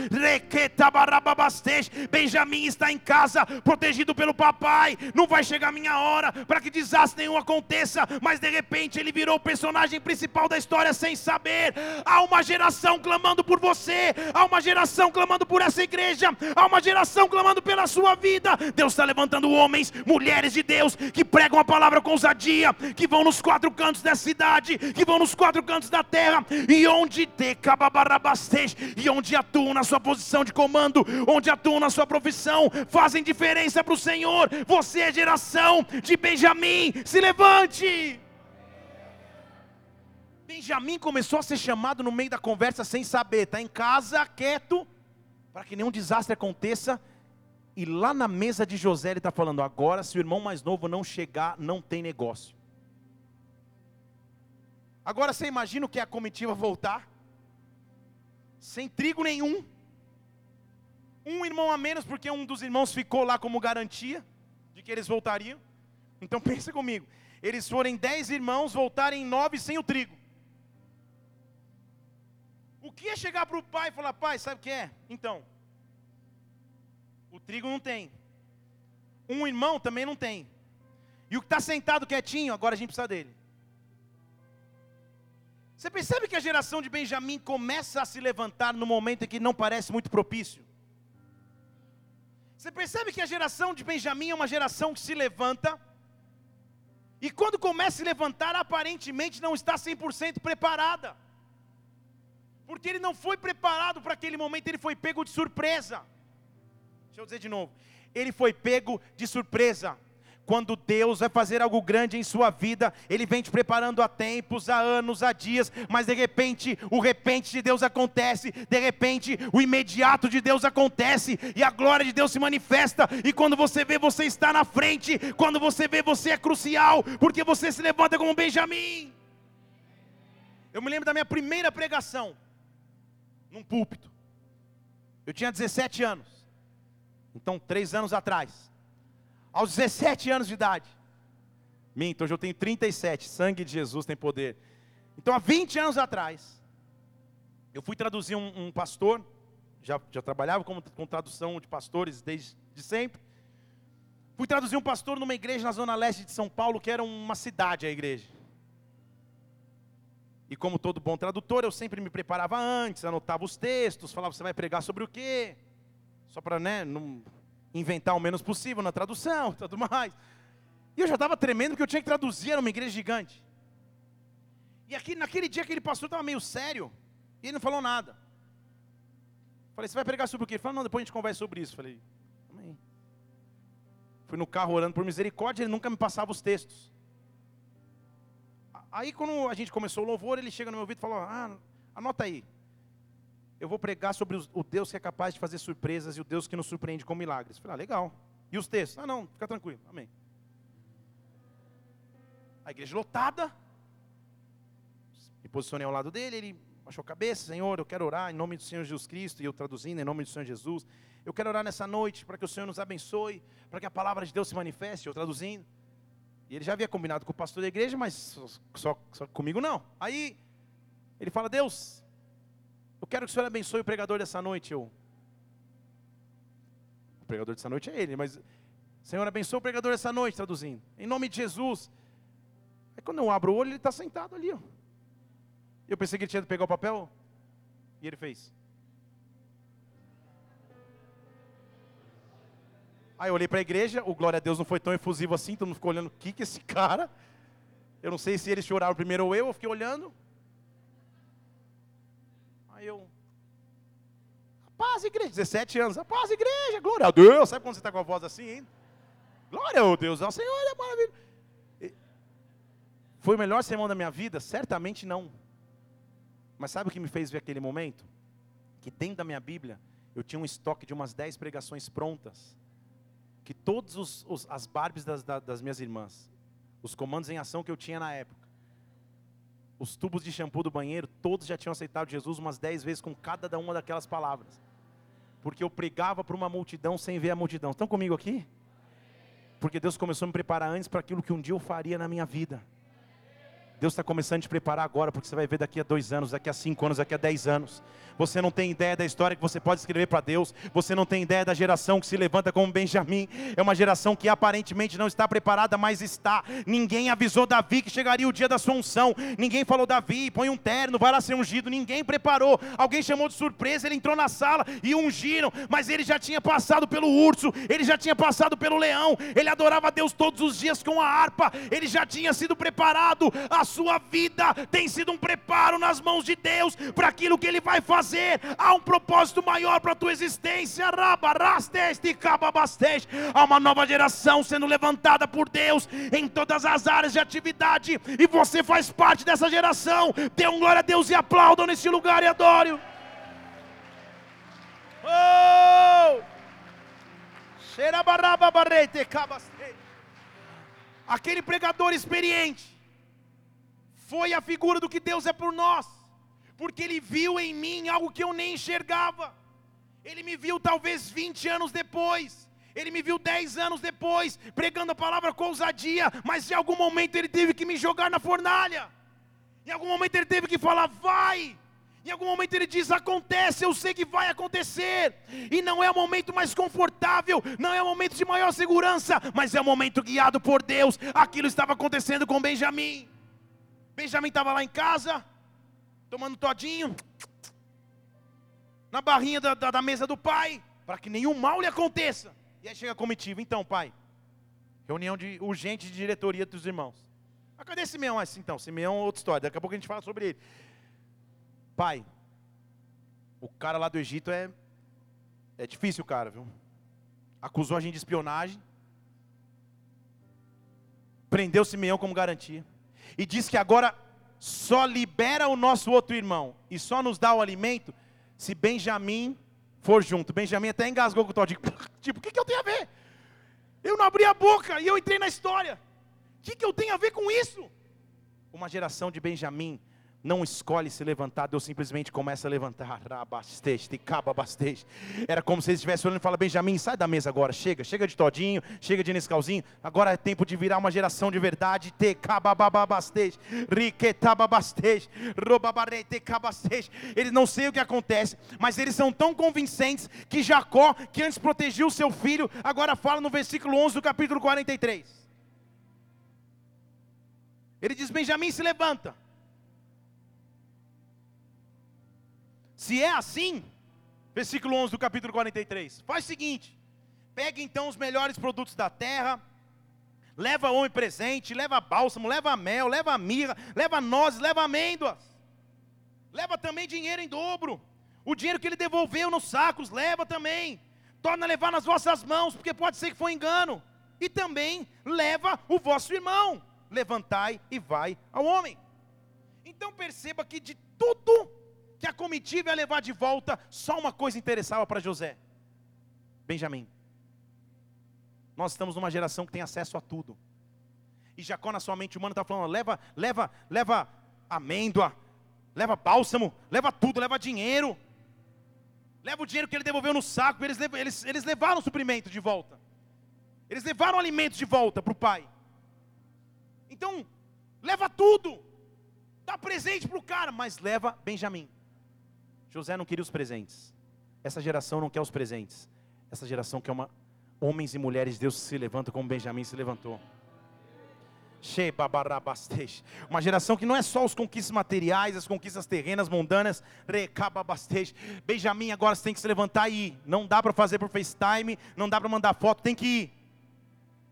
Benjamim está em casa, protegido pelo papai. Não vai chegar a minha hora para que desastre nenhum aconteça, mas de repente ele virou o personagem principal principal da história sem saber. Há uma geração clamando por você, há uma geração clamando por essa igreja, há uma geração clamando pela sua vida. Deus está levantando homens, mulheres de Deus que pregam a palavra com ousadia, que vão nos quatro cantos da cidade, que vão nos quatro cantos da terra, e onde te e onde atuam na sua posição de comando, onde atuam na sua profissão, fazem diferença para o Senhor. Você é geração de Benjamim, se levante. Benjamim começou a ser chamado no meio da conversa sem saber, está em casa, quieto, para que nenhum desastre aconteça. E lá na mesa de José ele está falando: agora, se o irmão mais novo não chegar, não tem negócio. Agora você imagina o que é a comitiva voltar? Sem trigo nenhum. Um irmão a menos, porque um dos irmãos ficou lá como garantia de que eles voltariam. Então (laughs) pensa comigo: eles forem dez irmãos, voltarem nove sem o trigo. Que é chegar para o pai e falar, pai, sabe o que é? Então, o trigo não tem. Um irmão também não tem. E o que está sentado quietinho, agora a gente precisa dele. Você percebe que a geração de Benjamim começa a se levantar no momento em que não parece muito propício? Você percebe que a geração de Benjamim é uma geração que se levanta, e quando começa a se levantar, aparentemente não está 100% preparada porque ele não foi preparado para aquele momento, ele foi pego de surpresa. Deixa eu dizer de novo, ele foi pego de surpresa. Quando Deus vai fazer algo grande em sua vida, Ele vem te preparando há tempos, há anos, há dias, mas de repente o repente de Deus acontece, de repente o imediato de Deus acontece, e a glória de Deus se manifesta, e quando você vê, você está na frente, quando você vê, você é crucial, porque você se levanta como Benjamim. Eu me lembro da minha primeira pregação, num púlpito. Eu tinha 17 anos. Então, três anos atrás. Aos 17 anos de idade. Minto, hoje eu tenho 37. Sangue de Jesus tem poder. Então, há 20 anos atrás, eu fui traduzir um, um pastor. Já, já trabalhava com, com tradução de pastores desde de sempre. Fui traduzir um pastor numa igreja na zona leste de São Paulo, que era uma cidade a igreja. E como todo bom tradutor, eu sempre me preparava antes, anotava os textos, falava você vai pregar sobre o quê? Só para né, não inventar o menos possível na tradução (laughs) tudo mais. E eu já estava tremendo porque eu tinha que traduzir, era uma igreja gigante. E aqui, naquele dia aquele pastor estava meio sério, e ele não falou nada. Falei, você vai pregar sobre o quê? Ele falou, não, depois a gente conversa sobre isso. Falei, amém. Fui no carro orando por misericórdia, ele nunca me passava os textos. Aí quando a gente começou o louvor, ele chega no meu ouvido e fala: Ah, anota aí. Eu vou pregar sobre o Deus que é capaz de fazer surpresas e o Deus que nos surpreende com milagres. Eu falei, ah, legal. E os textos? Ah, não, fica tranquilo. Amém. A igreja lotada. Me posicionei ao lado dele, ele achou a cabeça, Senhor, eu quero orar em nome do Senhor Jesus Cristo, e eu traduzindo em nome do Senhor Jesus. Eu quero orar nessa noite para que o Senhor nos abençoe, para que a palavra de Deus se manifeste, eu traduzindo. E ele já havia combinado com o pastor da igreja, mas só, só, comigo não. Aí ele fala: Deus, eu quero que o Senhor abençoe o pregador dessa noite. Eu, o pregador dessa noite é ele, mas Senhor abençoe o pregador dessa noite, traduzindo. Em nome de Jesus. Aí quando eu abro o olho, ele está sentado ali. Ó. Eu pensei que ele tinha de pegar o papel. E ele fez. Aí eu olhei para a igreja, o glória a Deus não foi tão efusivo assim, todo mundo ficou olhando, o que que esse cara? Eu não sei se eles choraram primeiro ou eu, eu fiquei olhando. Aí eu, paz igreja, 17 anos, paz igreja, glória a Deus. Sabe quando você está com a voz assim, hein? Glória a Deus, ao Senhor é maravilhoso. Foi o melhor sermão da minha vida? Certamente não. Mas sabe o que me fez ver aquele momento? Que dentro da minha Bíblia eu tinha um estoque de umas 10 pregações prontas. Que todas os, os, as Barbies das, das minhas irmãs, os comandos em ação que eu tinha na época, os tubos de shampoo do banheiro, todos já tinham aceitado Jesus umas 10 vezes com cada uma daquelas palavras. Porque eu pregava para uma multidão sem ver a multidão. Estão comigo aqui? Porque Deus começou a me preparar antes para aquilo que um dia eu faria na minha vida. Deus está começando a te preparar agora, porque você vai ver daqui a dois anos, daqui a cinco anos, daqui a dez anos. Você não tem ideia da história que você pode escrever para Deus. Você não tem ideia da geração que se levanta como Benjamim. É uma geração que aparentemente não está preparada, mas está. Ninguém avisou Davi que chegaria o dia da sua unção. Ninguém falou, Davi, põe um terno, vai lá ser ungido. Ninguém preparou. Alguém chamou de surpresa, ele entrou na sala e ungiram. Mas ele já tinha passado pelo urso, ele já tinha passado pelo leão. Ele adorava Deus todos os dias com a harpa. Ele já tinha sido preparado. A sua vida tem sido um preparo nas mãos de Deus para aquilo que ele vai fazer há um propósito maior para a tua existência. Há uma nova geração sendo levantada por Deus em todas as áreas de atividade, e você faz parte dessa geração. Dê um glória a Deus e aplaudam nesse lugar e adore. Oh! Aquele pregador experiente foi a figura do que Deus é por nós porque Ele viu em mim algo que eu nem enxergava. Ele me viu talvez 20 anos depois, ele me viu 10 anos depois, pregando a palavra com ousadia, mas em algum momento ele teve que me jogar na fornalha, em algum momento ele teve que falar, vai. Em algum momento ele diz: acontece, eu sei que vai acontecer, e não é o momento mais confortável, não é o momento de maior segurança, mas é o momento guiado por Deus. Aquilo estava acontecendo com Benjamim. Benjamim estava lá em casa, tomando todinho, na barrinha da, da, da mesa do pai, para que nenhum mal lhe aconteça. E aí chega a comitiva, então, pai, reunião de urgente de diretoria dos irmãos. Ah, cadê Simeão? Ah, então, Simeão outra história, daqui a pouco a gente fala sobre ele. Pai, o cara lá do Egito é, é difícil, cara, viu? Acusou a gente de espionagem, prendeu Simeão como garantia, e disse que agora só libera o nosso outro irmão e só nos dá o alimento se Benjamim for junto. Benjamim até engasgou com o Todd. (laughs) Tipo, o que, que eu tenho a ver? Eu não abri a boca e eu entrei na história. O que, que eu tenho a ver com isso? Uma geração de Benjamim não escolhe se levantar, Deus simplesmente começa a levantar. Era como se ele estivesse olhando e fala: Benjamin, sai da mesa agora, chega, chega de todinho, chega de Nescauzinho. Agora é tempo de virar uma geração de verdade. Eles não sei o que acontece, mas eles são tão convincentes que Jacó, que antes protegia o seu filho, agora fala no versículo 11 do capítulo 43. Ele diz: Benjamim se levanta. Se é assim, versículo 11 do capítulo 43, faz o seguinte: pega então os melhores produtos da terra, leva homem presente, leva bálsamo, leva mel, leva mirra, leva nozes, leva amêndoas, leva também dinheiro em dobro, o dinheiro que ele devolveu nos sacos, leva também, torna a levar nas vossas mãos, porque pode ser que foi engano, e também leva o vosso irmão, levantai e vai ao homem. Então perceba que de tudo que a comitiva ia levar de volta, só uma coisa interessava para José: Benjamim. Nós estamos numa geração que tem acesso a tudo. E Jacó, na sua mente humana, está falando: leva, leva, leva amêndoa, leva bálsamo, leva tudo, leva dinheiro. Leva o dinheiro que ele devolveu no saco, eles, eles, eles levaram o suprimento de volta. Eles levaram alimentos de volta para o pai. Então, leva tudo. Dá presente para o cara, mas leva Benjamim. José não queria os presentes. Essa geração não quer os presentes. Essa geração quer uma homens e mulheres, Deus se levanta como Benjamim se levantou. Uma geração que não é só os conquistas materiais, as conquistas terrenas, mundanas. Benjamim agora você tem que se levantar e ir. Não dá para fazer por FaceTime, não dá para mandar foto, tem que ir.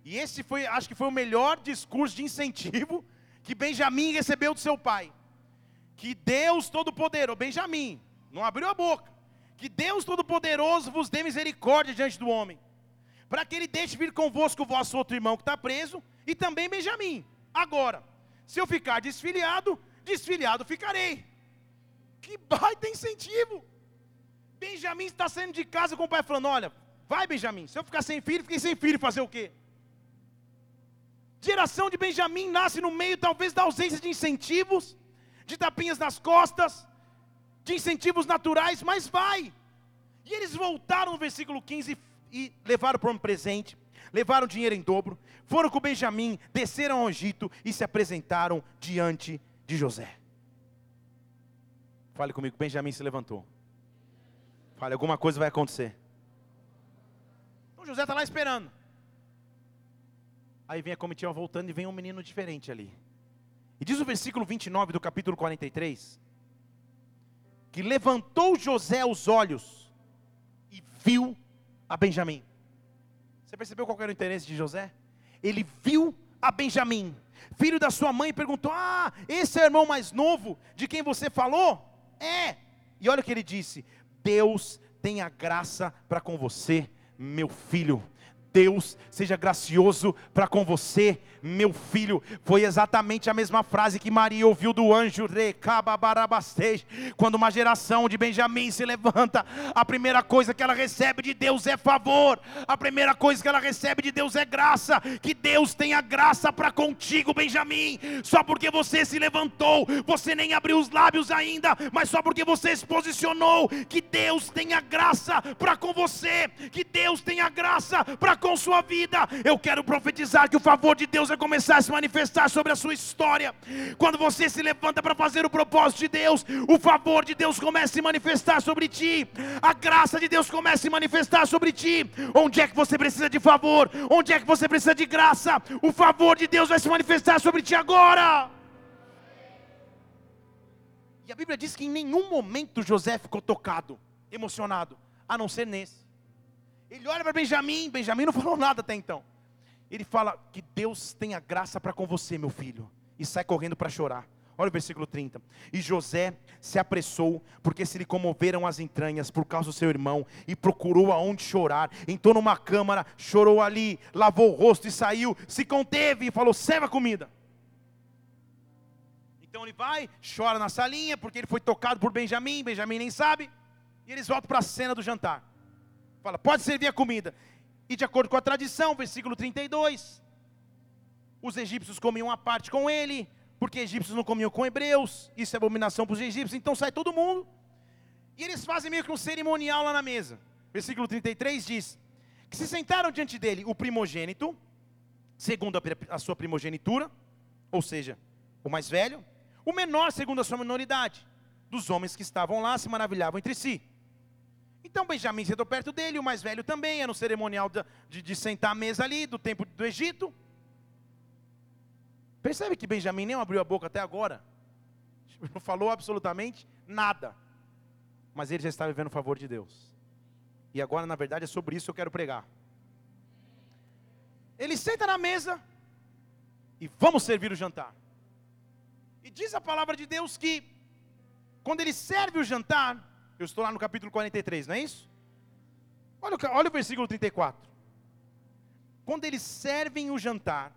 E esse foi, acho que foi o melhor discurso de incentivo que Benjamim recebeu do seu pai. Que Deus Todo-Poderoso, Benjamim, não abriu a boca. Que Deus Todo-Poderoso vos dê misericórdia diante do homem, para que ele deixe vir convosco o vosso outro irmão que está preso, e também Benjamim. Agora, Se eu ficar desfiliado, desfiliado ficarei. Que baita incentivo! Benjamim está saindo de casa com o pai falando: Olha, vai Benjamim, se eu ficar sem filho, fiquei sem filho, fazer o quê? Geração de Benjamim nasce no meio, talvez, da ausência de incentivos, de tapinhas nas costas, de incentivos naturais, mas vai. E eles voltaram no versículo 15 e levaram para um presente, levaram dinheiro em dobro, foram com Benjamim, desceram ao Egito e se apresentaram diante de José. Fale comigo, Benjamim se levantou. Fale, alguma coisa vai acontecer. Então José está lá esperando. Aí vem a comitiva voltando e vem um menino diferente ali. E diz o versículo 29 do capítulo 43: que levantou José os olhos e viu a Benjamim. Você percebeu qual era o interesse de José? Ele viu a Benjamim, filho da sua mãe, e perguntou: Ah, esse é o irmão mais novo de quem você falou? É. E olha o que ele disse: Deus tem a graça para com você, meu filho. Deus seja gracioso para com você, meu filho. Foi exatamente a mesma frase que Maria ouviu do anjo quando uma geração de Benjamim se levanta, a primeira coisa que ela recebe de Deus é favor, a primeira coisa que ela recebe de Deus é graça. Que Deus tenha graça para contigo, Benjamim. Só porque você se levantou, você nem abriu os lábios ainda, mas só porque você se posicionou, que Deus tenha graça para com você, que Deus tenha graça para com sua vida. Eu quero profetizar que o favor de Deus vai começar a se manifestar sobre a sua história. Quando você se levanta para fazer o propósito de Deus, o favor de Deus começa a se manifestar sobre ti. A graça de Deus começa a se manifestar sobre ti. Onde é que você precisa de favor? Onde é que você precisa de graça? O favor de Deus vai se manifestar sobre ti agora. E a Bíblia diz que em nenhum momento José ficou tocado, emocionado, a não ser nesse. Ele olha para Benjamim, Benjamim não (laughs) falou nada até então. Ele fala que Deus tenha graça para com você, meu filho, e sai correndo para chorar. Olha o versículo 30. E José se apressou, porque se lhe comoveram as entranhas por causa do seu irmão, e procurou aonde chorar. Entrou numa câmara, chorou ali, lavou o rosto e saiu, se conteve e falou: serva comida. Então ele vai, chora na salinha, porque ele foi tocado por Benjamim, Benjamim nem sabe, e eles voltam para a cena do jantar. Fala, pode servir a comida. E de acordo com a tradição, versículo 32, os egípcios comiam a parte com ele, porque egípcios não comiam com hebreus, isso é abominação para os egípcios, então sai todo mundo. E eles fazem meio que um cerimonial lá na mesa. Versículo 33 diz: que se sentaram diante dele o primogênito, segundo a, a sua primogenitura, ou seja, o mais velho, o menor segundo a sua minoridade. Dos homens que estavam lá se maravilhavam entre si. Então Benjamim sentou perto dele, o mais velho também, era um cerimonial de, de, de sentar à mesa ali, do tempo do Egito. Percebe que Benjamim nem abriu a boca até agora? (laughs) Não falou absolutamente nada. Mas ele já está vivendo o favor de Deus. E agora, na verdade, é sobre isso que eu quero pregar. Ele senta na mesa e vamos servir o jantar. E diz a palavra de Deus que, quando ele serve o jantar, eu estou lá no capítulo 43, não é isso? Olha, olha o versículo 34. Quando eles servem o jantar,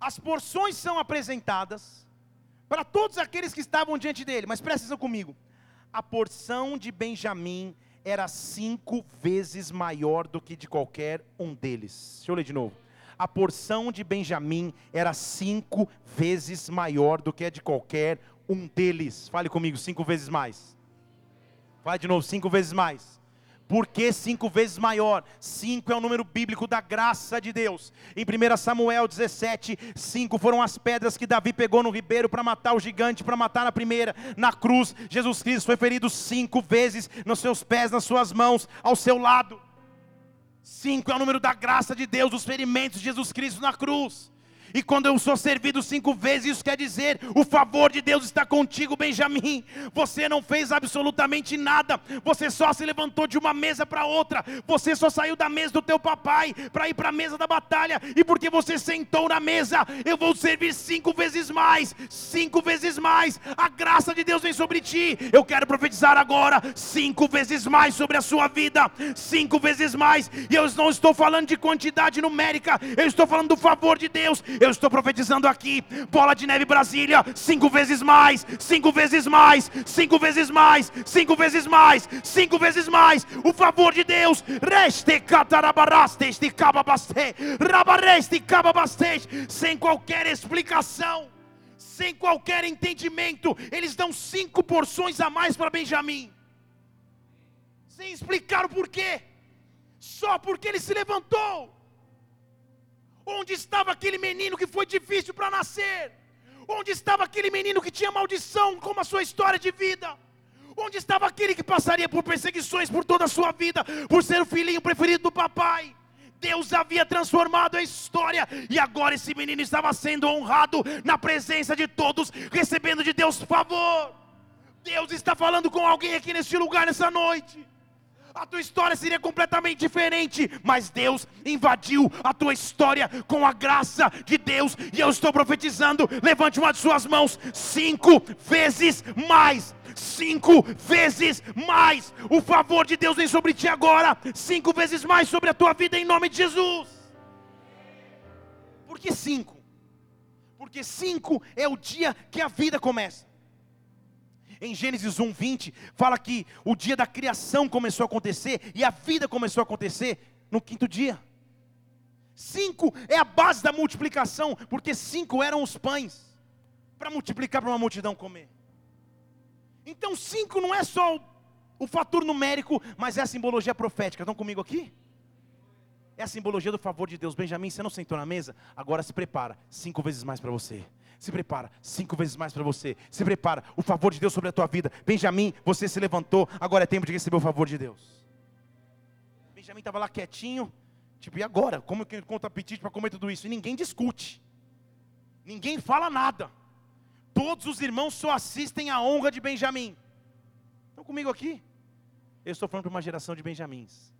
as porções são apresentadas para todos aqueles que estavam diante dele. Mas atenção comigo. A porção de Benjamim era cinco vezes maior do que de qualquer um deles. Deixa eu ler de novo. A porção de Benjamim era cinco vezes maior do que a de qualquer um deles. Fale comigo, cinco vezes mais. Fala de novo, cinco vezes mais. Por que cinco vezes maior? Cinco é o número bíblico da graça de Deus. Em 1 Samuel 17, cinco foram as pedras que Davi pegou no ribeiro para matar o gigante, para matar na primeira. Na cruz, Jesus Cristo foi ferido cinco vezes nos seus pés, nas suas mãos, ao seu lado. Cinco é o número da graça de Deus, dos ferimentos de Jesus Cristo na cruz. E quando eu sou servido cinco vezes, isso quer dizer: o favor de Deus está contigo, Benjamim. Você não fez absolutamente nada, você só se levantou de uma mesa para outra, você só saiu da mesa do teu papai para ir para a mesa da batalha, e porque você sentou na mesa, eu vou servir cinco vezes mais, cinco vezes mais. A graça de Deus vem sobre ti. Eu quero profetizar agora cinco vezes mais sobre a sua vida, cinco vezes mais. E eu não estou falando de quantidade numérica, eu estou falando do favor de Deus Eu estou profetizando aqui, bola de neve Brasília, cinco vezes mais, cinco vezes mais, cinco vezes mais, cinco vezes mais, cinco vezes mais. O favor de Deus, reste catarabaraste, rabareste, cababaste, sem qualquer explicação sem qualquer entendimento, eles dão cinco porções a mais para Benjamim, sem explicar o porquê, só porque ele se levantou. Onde estava aquele menino que foi difícil para nascer? Onde estava aquele menino que tinha maldição como a sua história de vida? Onde estava aquele que passaria por perseguições por toda a sua vida, por ser o filhinho preferido do papai? Deus havia transformado a história e agora esse menino estava sendo honrado na presença de todos, recebendo de Deus favor. Deus está falando com alguém aqui neste lugar nessa noite. A tua história seria completamente diferente, mas Deus invadiu a tua história com a graça de Deus, e eu estou profetizando. Levante uma de suas mãos, cinco vezes mais cinco vezes mais. O favor de Deus vem sobre ti agora, cinco vezes mais sobre a tua vida, em nome de Jesus. Por que cinco? Porque cinco é o dia que a vida começa. Em Gênesis 1, 20, fala que o dia da criação começou a acontecer e a vida começou a acontecer no quinto dia. Cinco é a base da multiplicação, porque cinco eram os pães para multiplicar para uma multidão comer. Então, cinco não é só o, o fator numérico, mas é a simbologia profética. Estão comigo aqui? É a simbologia do favor de Deus. Benjamin, você não sentou na mesa? Agora se prepara. Cinco vezes mais para você. Se prepara. Cinco vezes mais para você. Se prepara. O favor de Deus sobre a tua vida. Benjamin, você se levantou. Agora é tempo de receber o favor de Deus. Benjamin estava lá quietinho. Tipo, e agora? Como que encontro apetite para comer tudo isso? E ninguém discute. Ninguém fala nada todos os irmãos só assistem a honra de Benjamim. Estão comigo aqui? Eu estou falando para uma geração de Benjamins.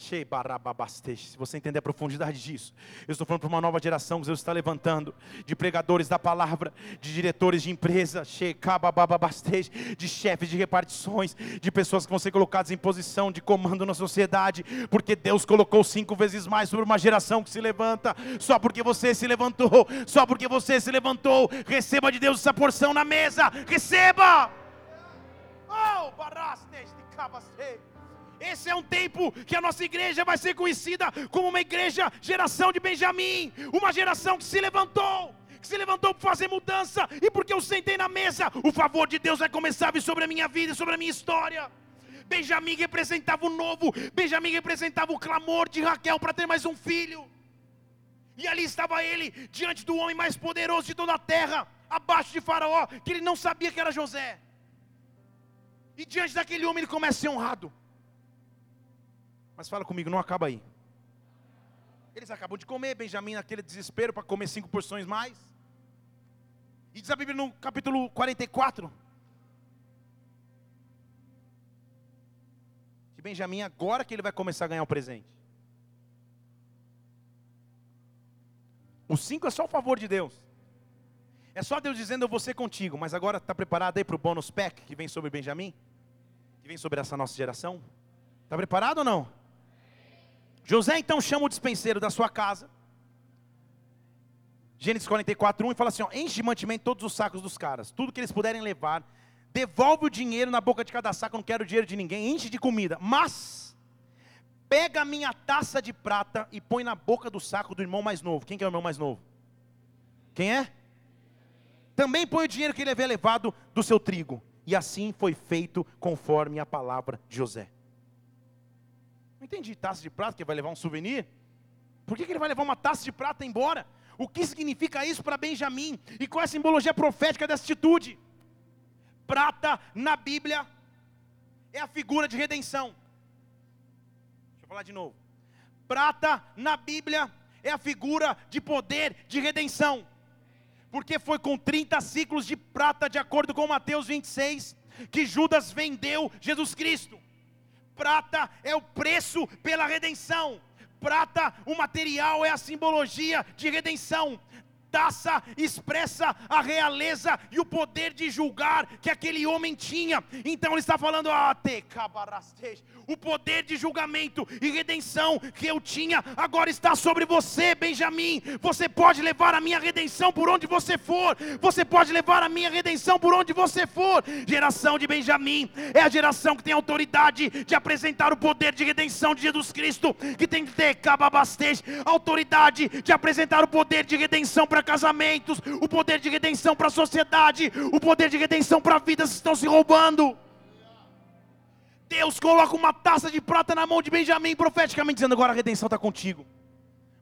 Se você entender a profundidade disso, eu estou falando para uma nova geração que Deus está levantando, de pregadores da palavra, de diretores de empresa, de chefes de repartições, de pessoas que vão ser colocadas em posição de comando na sociedade, porque Deus colocou cinco vezes mais sobre uma geração que se levanta, só porque você se levantou, só porque você se levantou, receba de Deus essa porção na mesa, receba! Oh, barastes de cabastei. Esse é um tempo que a nossa igreja vai ser conhecida como uma igreja geração de Benjamim, uma geração que se levantou, que se levantou para fazer mudança, e porque eu sentei na mesa, o favor de Deus vai começar a vir sobre a minha vida, sobre a minha história. Benjamim representava o novo, Benjamim representava o clamor de Raquel para ter mais um filho. E ali estava ele, diante do homem mais poderoso de toda a terra, abaixo de Faraó, que ele não sabia que era José. E diante daquele homem ele começa a ser honrado. Mas fala comigo, não acaba aí. Eles acabam de comer, Benjamim naquele desespero para comer cinco porções mais. E diz a Bíblia no capítulo 44. Que Benjamim, agora que ele vai começar a ganhar o presente. O cinco é só o favor de Deus. É só Deus dizendo eu vou ser contigo. Mas agora está preparado aí para o bônus pack que vem sobre Benjamim? Que vem sobre essa nossa geração? Está preparado ou não? José então chama o dispenseiro da sua casa. Gênesis 44, 1 e fala assim: ó, enche de mantimento todos os sacos dos caras, tudo que eles puderem levar, devolve o dinheiro na boca de cada saco, não quero dinheiro de ninguém, enche de comida, mas pega a minha taça de prata e põe na boca do saco do irmão mais novo. Quem que é o irmão mais novo? Quem é? Também põe o dinheiro que ele havia levado do seu trigo. E assim foi feito conforme a palavra de José. Não entendi, taça de prata que vai levar um souvenir? Por que, que ele vai levar uma taça de prata embora? O que significa isso para Benjamim? E qual é a simbologia profética dessa atitude? Prata na Bíblia é a figura de redenção. Deixa eu falar de novo. Prata na Bíblia é a figura de poder de redenção. Porque foi com 30 ciclos de prata, de acordo com Mateus 26, que Judas vendeu Jesus Cristo. Prata é o preço pela redenção. Prata, o material é a simbologia de redenção. Taça expressa a realeza e o poder de julgar que aquele homem tinha. Então ele está falando, ah, o poder de julgamento e redenção que eu tinha agora está sobre você, Benjamim. Você pode levar a minha redenção por onde você for. Você pode levar a minha redenção por onde você for. Geração de Benjamim é a geração que tem autoridade de apresentar o poder de redenção de Jesus Cristo, que tem que ter autoridade de apresentar o poder de redenção para para casamentos, o poder de redenção para a sociedade, o poder de redenção para vidas que estão se roubando. Deus coloca uma taça de prata na mão de Benjamim, profeticamente dizendo: agora a redenção está contigo,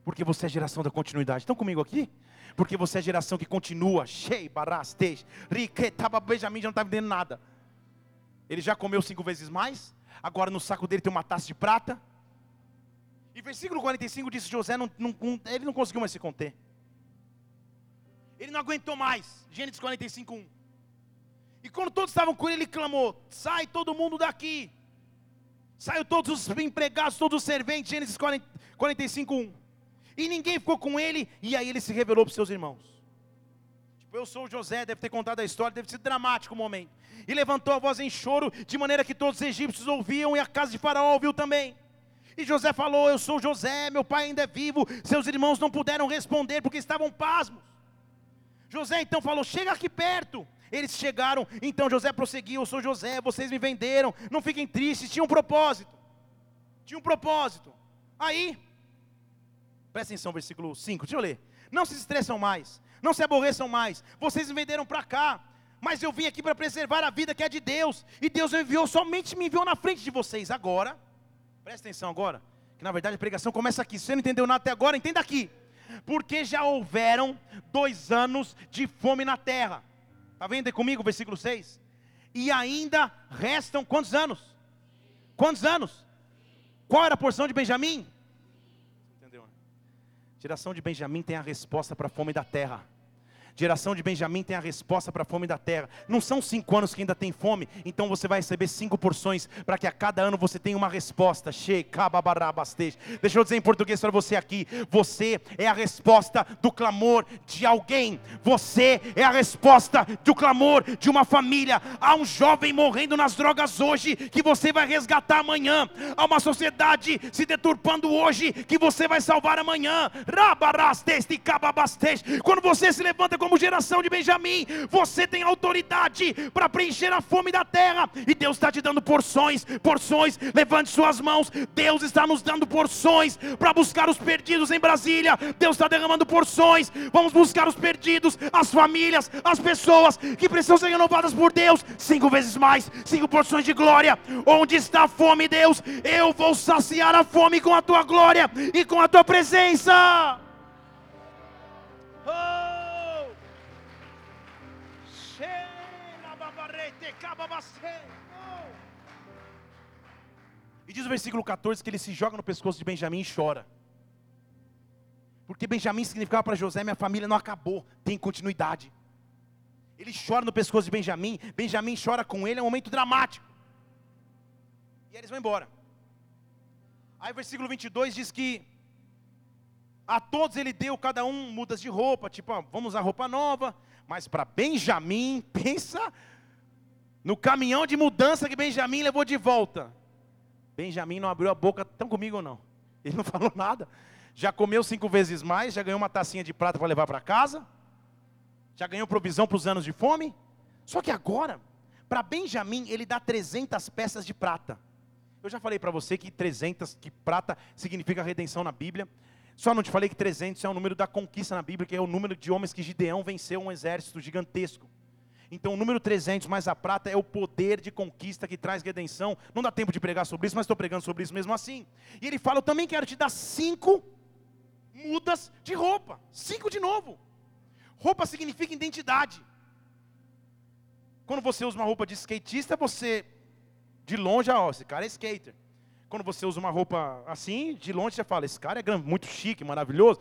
porque você é a geração da continuidade. Estão comigo aqui? Porque você é a geração que continua, cheio, barastej, riquetaba. Benjamim já não está vendendo nada. Ele já comeu cinco vezes mais, agora no saco dele tem uma taça de prata. E versículo 45 diz: José não, não, ele não conseguiu mais se conter. Ele não aguentou mais. Gênesis 45, 1. E quando todos estavam com ele, ele clamou: Sai todo mundo daqui. Saiu todos os empregados, todos os serventes. Gênesis 45, 1. E ninguém ficou com ele. E aí ele se revelou para os seus irmãos. Tipo, eu sou o José, deve ter contado a história, deve ser dramático o momento. E levantou a voz em choro, de maneira que todos os egípcios ouviam e a casa de Faraó ouviu também. E José falou: Eu sou José, meu pai ainda é vivo. Seus irmãos não puderam responder porque estavam pasmos. José então falou: Chega aqui perto. Eles chegaram, então José prosseguiu: Eu sou José, vocês me venderam, não fiquem tristes, tinha um propósito. Tinha um propósito. Aí, presta atenção, versículo 5, deixa eu ler. Não se estressam mais, não se aborreçam mais, vocês me venderam para cá, mas eu vim aqui para preservar a vida que é de Deus, e Deus me enviou, somente me enviou na frente de vocês. Agora, presta atenção agora, que na verdade a pregação começa aqui. Se você não entendeu nada até agora, entenda aqui porque já houveram dois anos de fome na terra. Está vendo aí comigo, versículo 6? E ainda restam quantos anos? Quantos anos? Qual era a porção de Benjamim? Entendeu? Geração de Benjamim tem a resposta para a fome da terra. Geração de Benjamim tem a resposta para a fome da terra. Não são cinco anos que ainda tem fome, então você vai receber cinco porções para que a cada ano você tenha uma resposta. Deixa eu dizer em português para você aqui: você é a resposta do clamor de alguém. Você é a resposta do clamor de uma família. Há um jovem morrendo nas drogas hoje que você vai resgatar amanhã. Há uma sociedade se deturpando hoje que você vai salvar amanhã. Quando você se levanta com como geração de Benjamim, você tem autoridade para preencher a fome da terra, e Deus está te dando porções, porções. Levante suas mãos, Deus está nos dando porções para buscar os perdidos em Brasília. Deus está derramando porções. Vamos buscar os perdidos, as famílias, as pessoas que precisam ser renovadas por Deus. Cinco vezes mais, cinco porções de glória. Onde está a fome, Deus? Eu vou saciar a fome com a tua glória e com a tua presença. Oh! E diz o versículo 14 que ele se joga no pescoço de Benjamim e chora. Porque Benjamim significava para José: minha família não acabou, tem continuidade. Ele chora no pescoço de Benjamim, Benjamim chora com ele, é um momento dramático. E eles vão embora. Aí o versículo 22 diz que a todos ele deu cada um mudas de roupa, tipo, ó, vamos usar roupa nova, mas para Benjamim, (laughs) pensa no caminhão de mudança que Benjamim levou de volta. Benjamim não abriu a boca, estão comigo ou não? Ele não (laughs) falou nada. Já comeu cinco vezes mais, já ganhou uma tacinha de prata para levar para casa, já ganhou provisão para os anos de fome. Só que agora, para Benjamim, ele dá 300 peças de prata. Eu já falei para você que 300, que prata significa redenção na Bíblia. Só não te falei que 300 é o número da conquista na Bíblia, que é o número de homens que Gideão venceu um exército gigantesco. Então o número 300 mais a prata é o poder de conquista que traz redenção. Não dá tempo de pregar sobre isso, mas estou pregando sobre isso mesmo assim. E ele fala: Eu também quero te dar cinco mudas de roupa. Cinco de novo. Roupa significa identidade. Quando você usa uma roupa de skatista, você, de longe, ó, esse cara é skater. Quando você usa uma roupa assim, de longe você fala: Esse cara é muito chique, maravilhoso.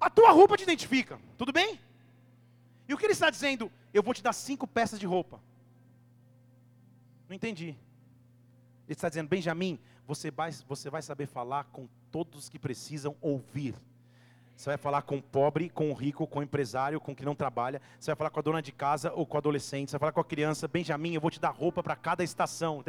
A tua roupa te identifica, tudo bem? E o que ele está dizendo? Eu vou te dar cinco peças de roupa. Não entendi. Ele está dizendo, Benjamim, você vai, você vai saber falar com todos que precisam ouvir. Você vai falar com o pobre, com o rico, com o empresário, com o que não trabalha. Você vai falar com a dona de casa ou com o adolescente. Você vai falar com a criança. Benjamin, eu vou te dar roupa para cada estação.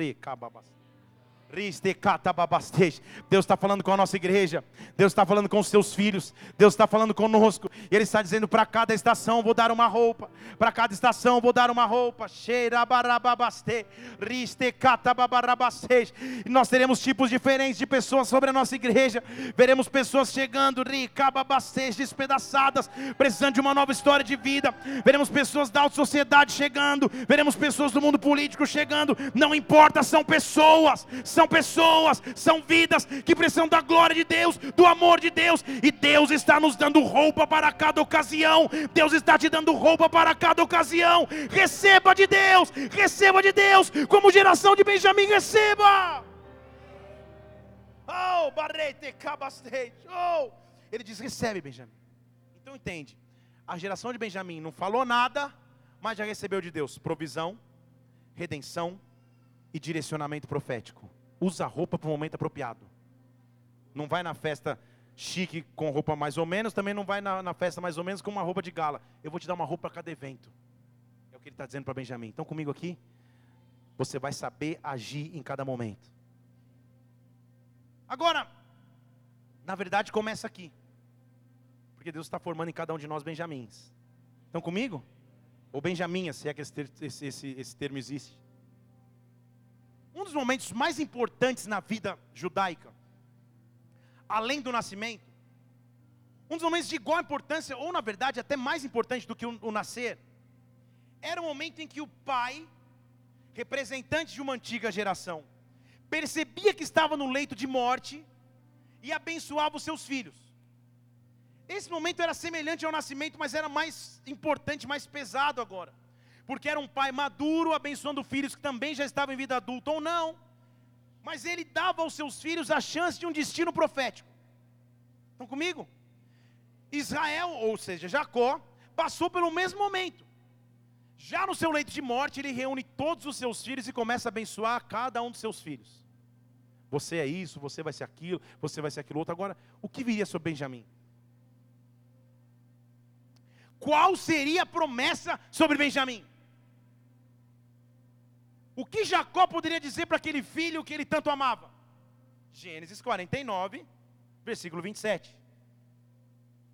Deus está falando com a nossa igreja, Deus está falando com os seus filhos, Deus está falando conosco, e Ele está dizendo: para cada estação vou dar uma roupa, para cada estação vou dar uma roupa. E nós teremos tipos diferentes de pessoas sobre a nossa igreja, veremos pessoas chegando, despedaçadas, precisando de uma nova história de vida, veremos pessoas da alta sociedade chegando, veremos pessoas do mundo político chegando, não importa, são pessoas, são são pessoas, são vidas que precisam da glória de Deus, do amor de Deus, e Deus está nos dando roupa para cada ocasião. Deus está te dando roupa para cada ocasião. Receba de Deus, receba de Deus, como geração de Benjamim, receba. Oh, barrete, cabastei. Oh, ele diz: recebe, Benjamim. Então entende, a geração de Benjamim não falou nada, mas já recebeu de Deus provisão, redenção e direcionamento profético usa roupa para o momento apropriado. Não vai na festa chique com roupa mais ou menos, também não vai na, na festa mais ou menos com uma roupa de gala. Eu vou te dar uma roupa para cada evento. É o que ele está dizendo para Benjamin. Então comigo aqui, você vai saber agir em cada momento. Agora, na verdade começa aqui. Porque Deus está formando em cada um de nós Benjamins. Estão comigo? Ou Benjaminha, se é que esse, esse, esse, esse termo existe um dos momentos mais importantes na vida judaica, além do nascimento, um dos momentos de igual importância, ou na verdade até mais importante do que o, o nascer, era o momento em que o pai, representante de uma antiga geração, percebia que estava no leito de morte e abençoava os seus filhos. Esse momento era semelhante ao nascimento, mas era mais importante, mais pesado agora porque era um pai maduro abençoando filhos que também já estavam em vida adulta ou não, mas ele dava aos seus filhos a chance de um destino profético. Estão comigo? Israel, ou seja, Jacó, passou pelo mesmo momento. Já no seu leito de morte, ele reúne todos os seus filhos e começa a abençoar cada um dos seus filhos. Você é isso, você vai ser aquilo, você vai ser aquilo outro. Agora, o que viria sobre Benjamim? Qual seria a promessa sobre Benjamim? O que Jacó poderia dizer para aquele filho que ele tanto amava? Gênesis 49, versículo 27.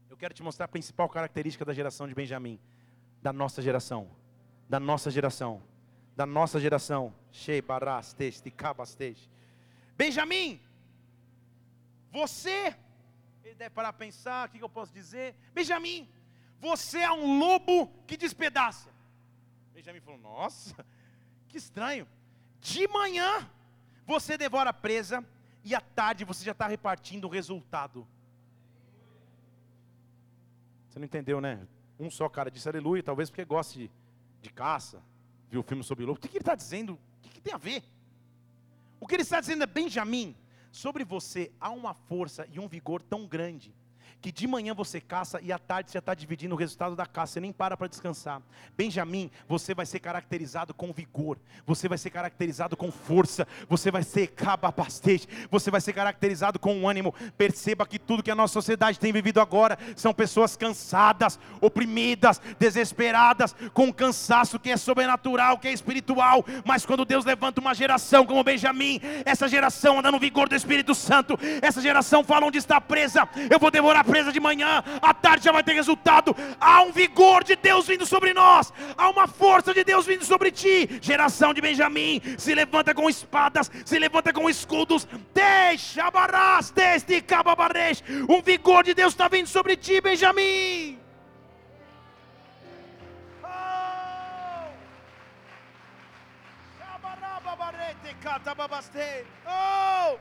Eu quero te mostrar a principal característica da geração de Benjamim, da nossa geração, da nossa geração, da nossa geração. Benjamim, você, ele deve parar a pensar, o que eu posso dizer? Benjamim, você é um lobo que despedaça. Benjamim falou: Nossa, que estranho. De manhã você devora a presa e à tarde você já está repartindo o resultado. Você não entendeu, né? Um só cara disse aleluia, talvez porque goste de, caça, viu o filme sobre lobo. O que, que ele está dizendo? O que, que tem a ver? O que ele está dizendo é Benjamim. Sobre você há uma força e um vigor tão grande que de manhã você caça e à tarde você está dividindo o resultado da caça, você nem para para descansar. Benjamim, você vai ser caracterizado com vigor, você vai ser caracterizado com força, você vai ser capacete, você vai ser caracterizado com ânimo. Perceba que tudo que a nossa sociedade tem vivido agora são pessoas cansadas, oprimidas, desesperadas, com um cansaço que é sobrenatural, que é espiritual, mas quando Deus levanta uma geração como Benjamim, essa geração anda no vigor do Espírito Santo, essa geração fala onde está presa, eu vou devorar presa de manhã, à tarde já vai ter resultado. Há um vigor de Deus vindo sobre nós, há uma força de Deus vindo sobre ti. Geração de Benjamim se levanta com espadas, se levanta com escudos. Deixa barás, deste. Um vigor de Deus está vindo sobre ti, Benjamim. Oh!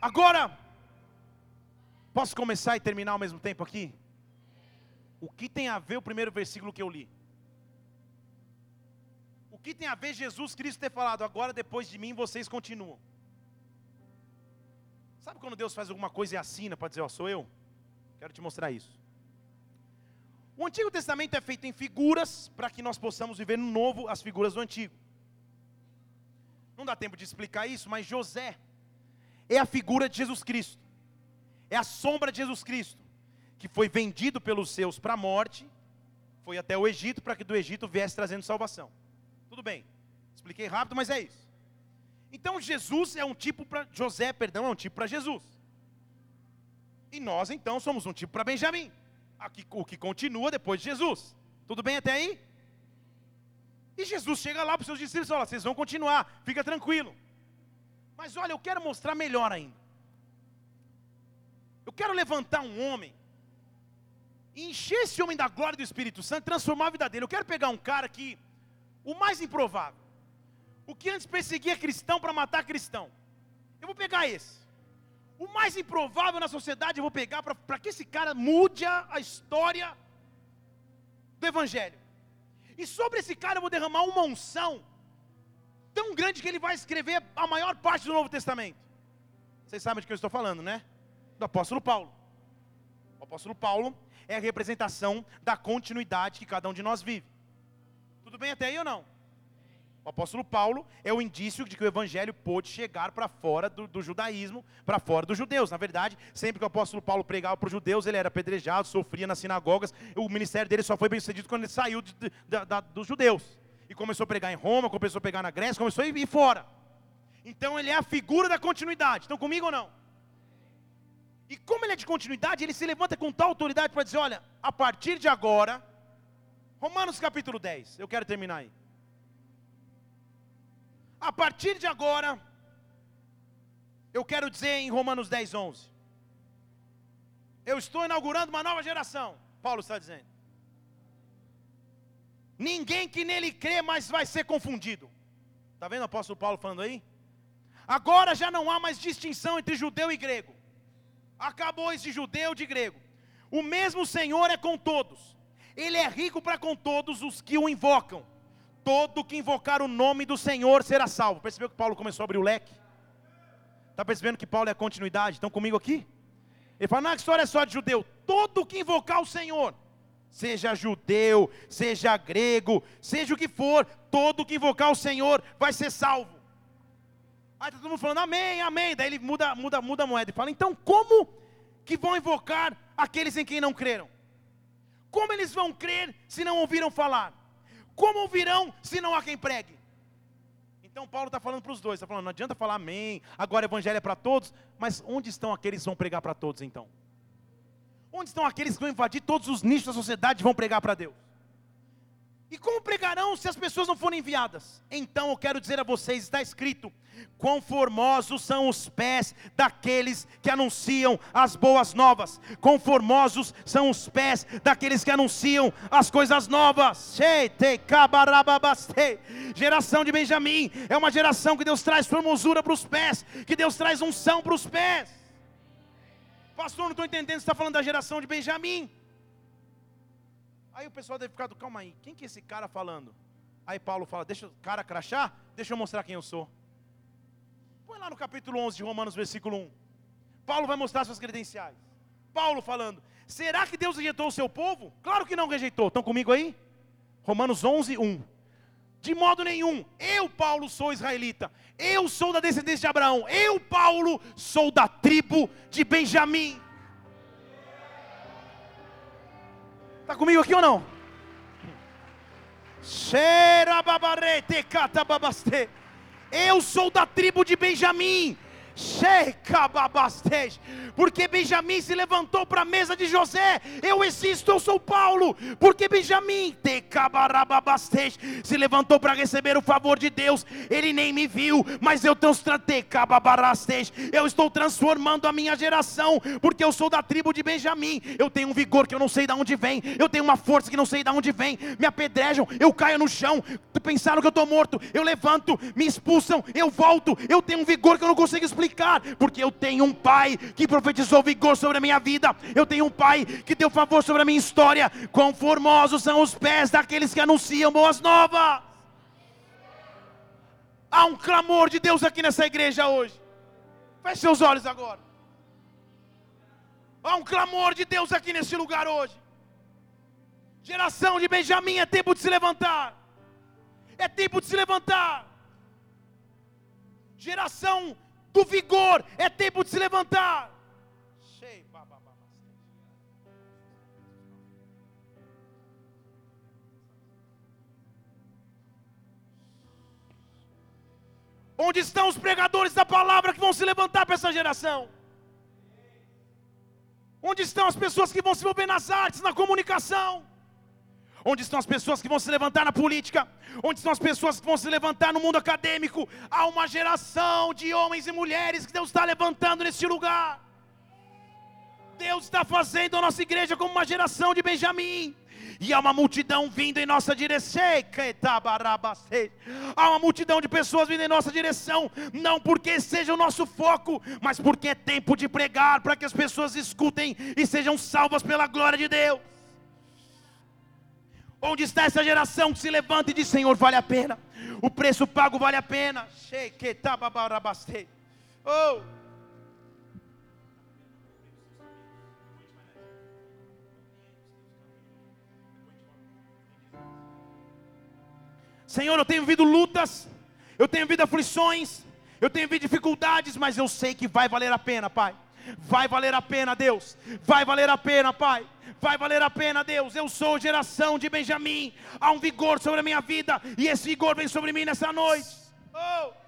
Agora, Posso começar e terminar ao mesmo tempo aqui? O que tem a ver o primeiro versículo que eu li? O que tem a ver Jesus Cristo ter falado, agora depois de mim vocês continuam? Sabe quando Deus faz alguma coisa e assina para dizer, ó, sou eu? Quero te mostrar isso. O Antigo Testamento é feito em figuras para que nós possamos viver no novo as figuras do Antigo. Não dá tempo de explicar isso, mas José é a figura de Jesus Cristo é a sombra de Jesus Cristo. que foi vendido pelos seus para a morte, foi até o Egito para que do Egito viesse trazendo salvação. Tudo bem, expliquei rápido, mas é isso. Então Jesus é um tipo para José, perdão, é um tipo para Jesus. E nós então somos um tipo para Benjamim, o que continua depois de Jesus. Tudo bem até aí? E Jesus chega lá para os seus discípulos e fala: vocês vão continuar, fica tranquilo. Mas olha, eu quero mostrar melhor ainda. Eu quero levantar um homem e encher esse homem da glória do Espírito Santo, transformar a vida dele. Eu quero pegar um cara que, o mais improvável, o que antes perseguia cristão para matar cristão. Eu vou pegar esse. O mais improvável na sociedade eu vou pegar para que esse cara mude a, história do Evangelho. E sobre esse cara eu vou derramar uma unção tão grande que ele vai escrever a maior parte do Novo Testamento. Vocês sabem de que eu estou falando, né? Do apóstolo Paulo. O apóstolo Paulo é a representação da continuidade que cada um de nós vive. Tudo bem até aí ou não? O apóstolo Paulo é o indício de que o evangelho pôde chegar para fora do, do judaísmo, para fora dos judeus. Na verdade, sempre que o apóstolo Paulo pregava para os judeus, ele era apedrejado, sofria nas sinagogas. O ministério dele só foi bem sucedido quando ele saiu de, de, de, dos judeus. E começou a pregar em Roma, começou a pregar na Grécia, começou a ir fora. Então ele é a figura da continuidade. Estão comigo ou não? E como ele é de continuidade, ele se levanta com tal autoridade para dizer: olha, a partir de agora, Romanos capítulo 10, eu quero terminar aí a partir de agora, eu quero dizer em Romanos 10, 11: Eu estou inaugurando uma nova geração. Paulo está dizendo. Ninguém que nele crê mais vai ser confundido. Está vendo o apóstolo Paulo falando aí? Agora já não há mais distinção entre judeu e grego. Acabou esse judeu de grego. O mesmo Senhor é com todos. Ele é rico para com todos os que o invocam todo que invocar o nome do Senhor será salvo. Percebeu que Paulo começou a abrir o leque? Está percebendo que Paulo é a continuidade? Estão comigo aqui? Ele fala, não, a história é só de judeu. Todo que invocar o Senhor, seja judeu, seja grego, seja o que for, todo que invocar o Senhor vai ser salvo. Aí está todo mundo falando, amém, amém. Daí ele muda, muda, muda a moeda e fala, então como que vão invocar aqueles em quem não creram? Como eles vão crer se não ouviram falar? Como ouvirão se não há quem pregue? Então Paulo está falando para os dois, está falando, não adianta falar amém, agora o evangelho é para todos, mas onde estão aqueles que vão pregar para todos então? Onde estão aqueles que vão invadir todos os nichos da sociedade e vão pregar para Deus? E como pregarão se as pessoas não forem enviadas? Então eu quero dizer a vocês: está escrito, quão formosos são os pés daqueles que anunciam as boas novas, quão formosos são os pés daqueles que anunciam as coisas novas. Geração de Benjamim é uma geração que Deus traz formosura para os pés, que Deus traz unção para os pés. Pastor, não estou entendendo, você está falando da geração de Benjamim. Aí o pessoal deve ficar, calma aí, quem que é esse cara falando? Aí Paulo fala, deixa o cara crachar, deixa eu mostrar quem eu sou. Põe lá no capítulo 11 de Romanos, versículo 1. Paulo vai mostrar suas credenciais. Paulo falando, será que Deus rejeitou o seu povo? Claro que não rejeitou, estão comigo aí? Romanos 11, 1. De modo nenhum, eu, Paulo, sou israelita, eu sou da descendência de Abraão, eu, Paulo, sou da tribo de Benjamim. Está comigo aqui ou não? Eu sou da tribo de Benjamim porque Benjamim se levantou para a mesa de José. Eu existo, eu sou Paulo. Porque Benjamim se levantou para receber o favor de Deus. Ele nem me viu, mas eu eu estou transformando a minha geração, porque eu sou da tribo de Benjamim. Eu tenho um vigor que eu não sei de onde vem. Eu tenho uma força que não sei de onde vem. Me apedrejam, eu caio no chão. Pensaram que eu estou morto. Eu levanto, me expulsam, eu volto. Eu tenho um vigor que eu não consigo explicar porque eu tenho um pai que profetizou vigor sobre a minha vida, eu tenho um pai que deu favor sobre a minha história. Quão formosos são os pés daqueles que anunciam boas novas. Há um clamor de Deus aqui nessa igreja hoje. Feche seus olhos agora. Há um clamor de Deus aqui nesse lugar hoje. Geração de Benjamim, é tempo de se levantar. É tempo de se levantar. Geração do vigor, é tempo de se levantar. Onde estão os pregadores da palavra que vão se levantar para essa geração? Onde estão as pessoas que vão se envolver nas artes, na comunicação? Onde estão as pessoas que vão se levantar na política? Onde estão as pessoas que vão se levantar no mundo acadêmico? Há uma geração de homens e mulheres que Deus está levantando neste lugar. Deus está fazendo a nossa igreja como uma geração de Benjamim. E há uma multidão vindo em nossa direção. Há uma multidão de pessoas vindo em nossa direção. Não porque seja o nosso foco, mas porque é tempo de pregar para que as pessoas escutem e sejam salvas pela glória de Deus. Onde está essa geração que se levanta e diz: Senhor, vale a pena. O preço pago vale a pena. Oh. Senhor, eu tenho vivido lutas, eu tenho vivido aflições, eu tenho vivido dificuldades, mas eu sei que vai valer a pena, Pai. Vai valer a pena, Deus. Vai valer a pena, Pai. Vai valer a pena, Deus. Eu sou geração de Benjamim. Há um vigor sobre a minha vida, e esse vigor vem sobre mim nessa noite. Oh.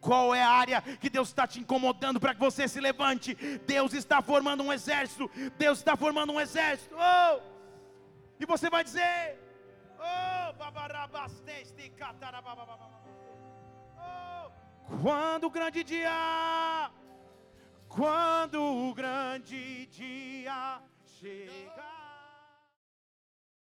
Qual é a área que Deus está te incomodando para que você se levante? Deus está formando um exército. Deus está formando um exército. Oh! E você vai dizer: Oh, oh quando o grande dia, quando o grande dia chega.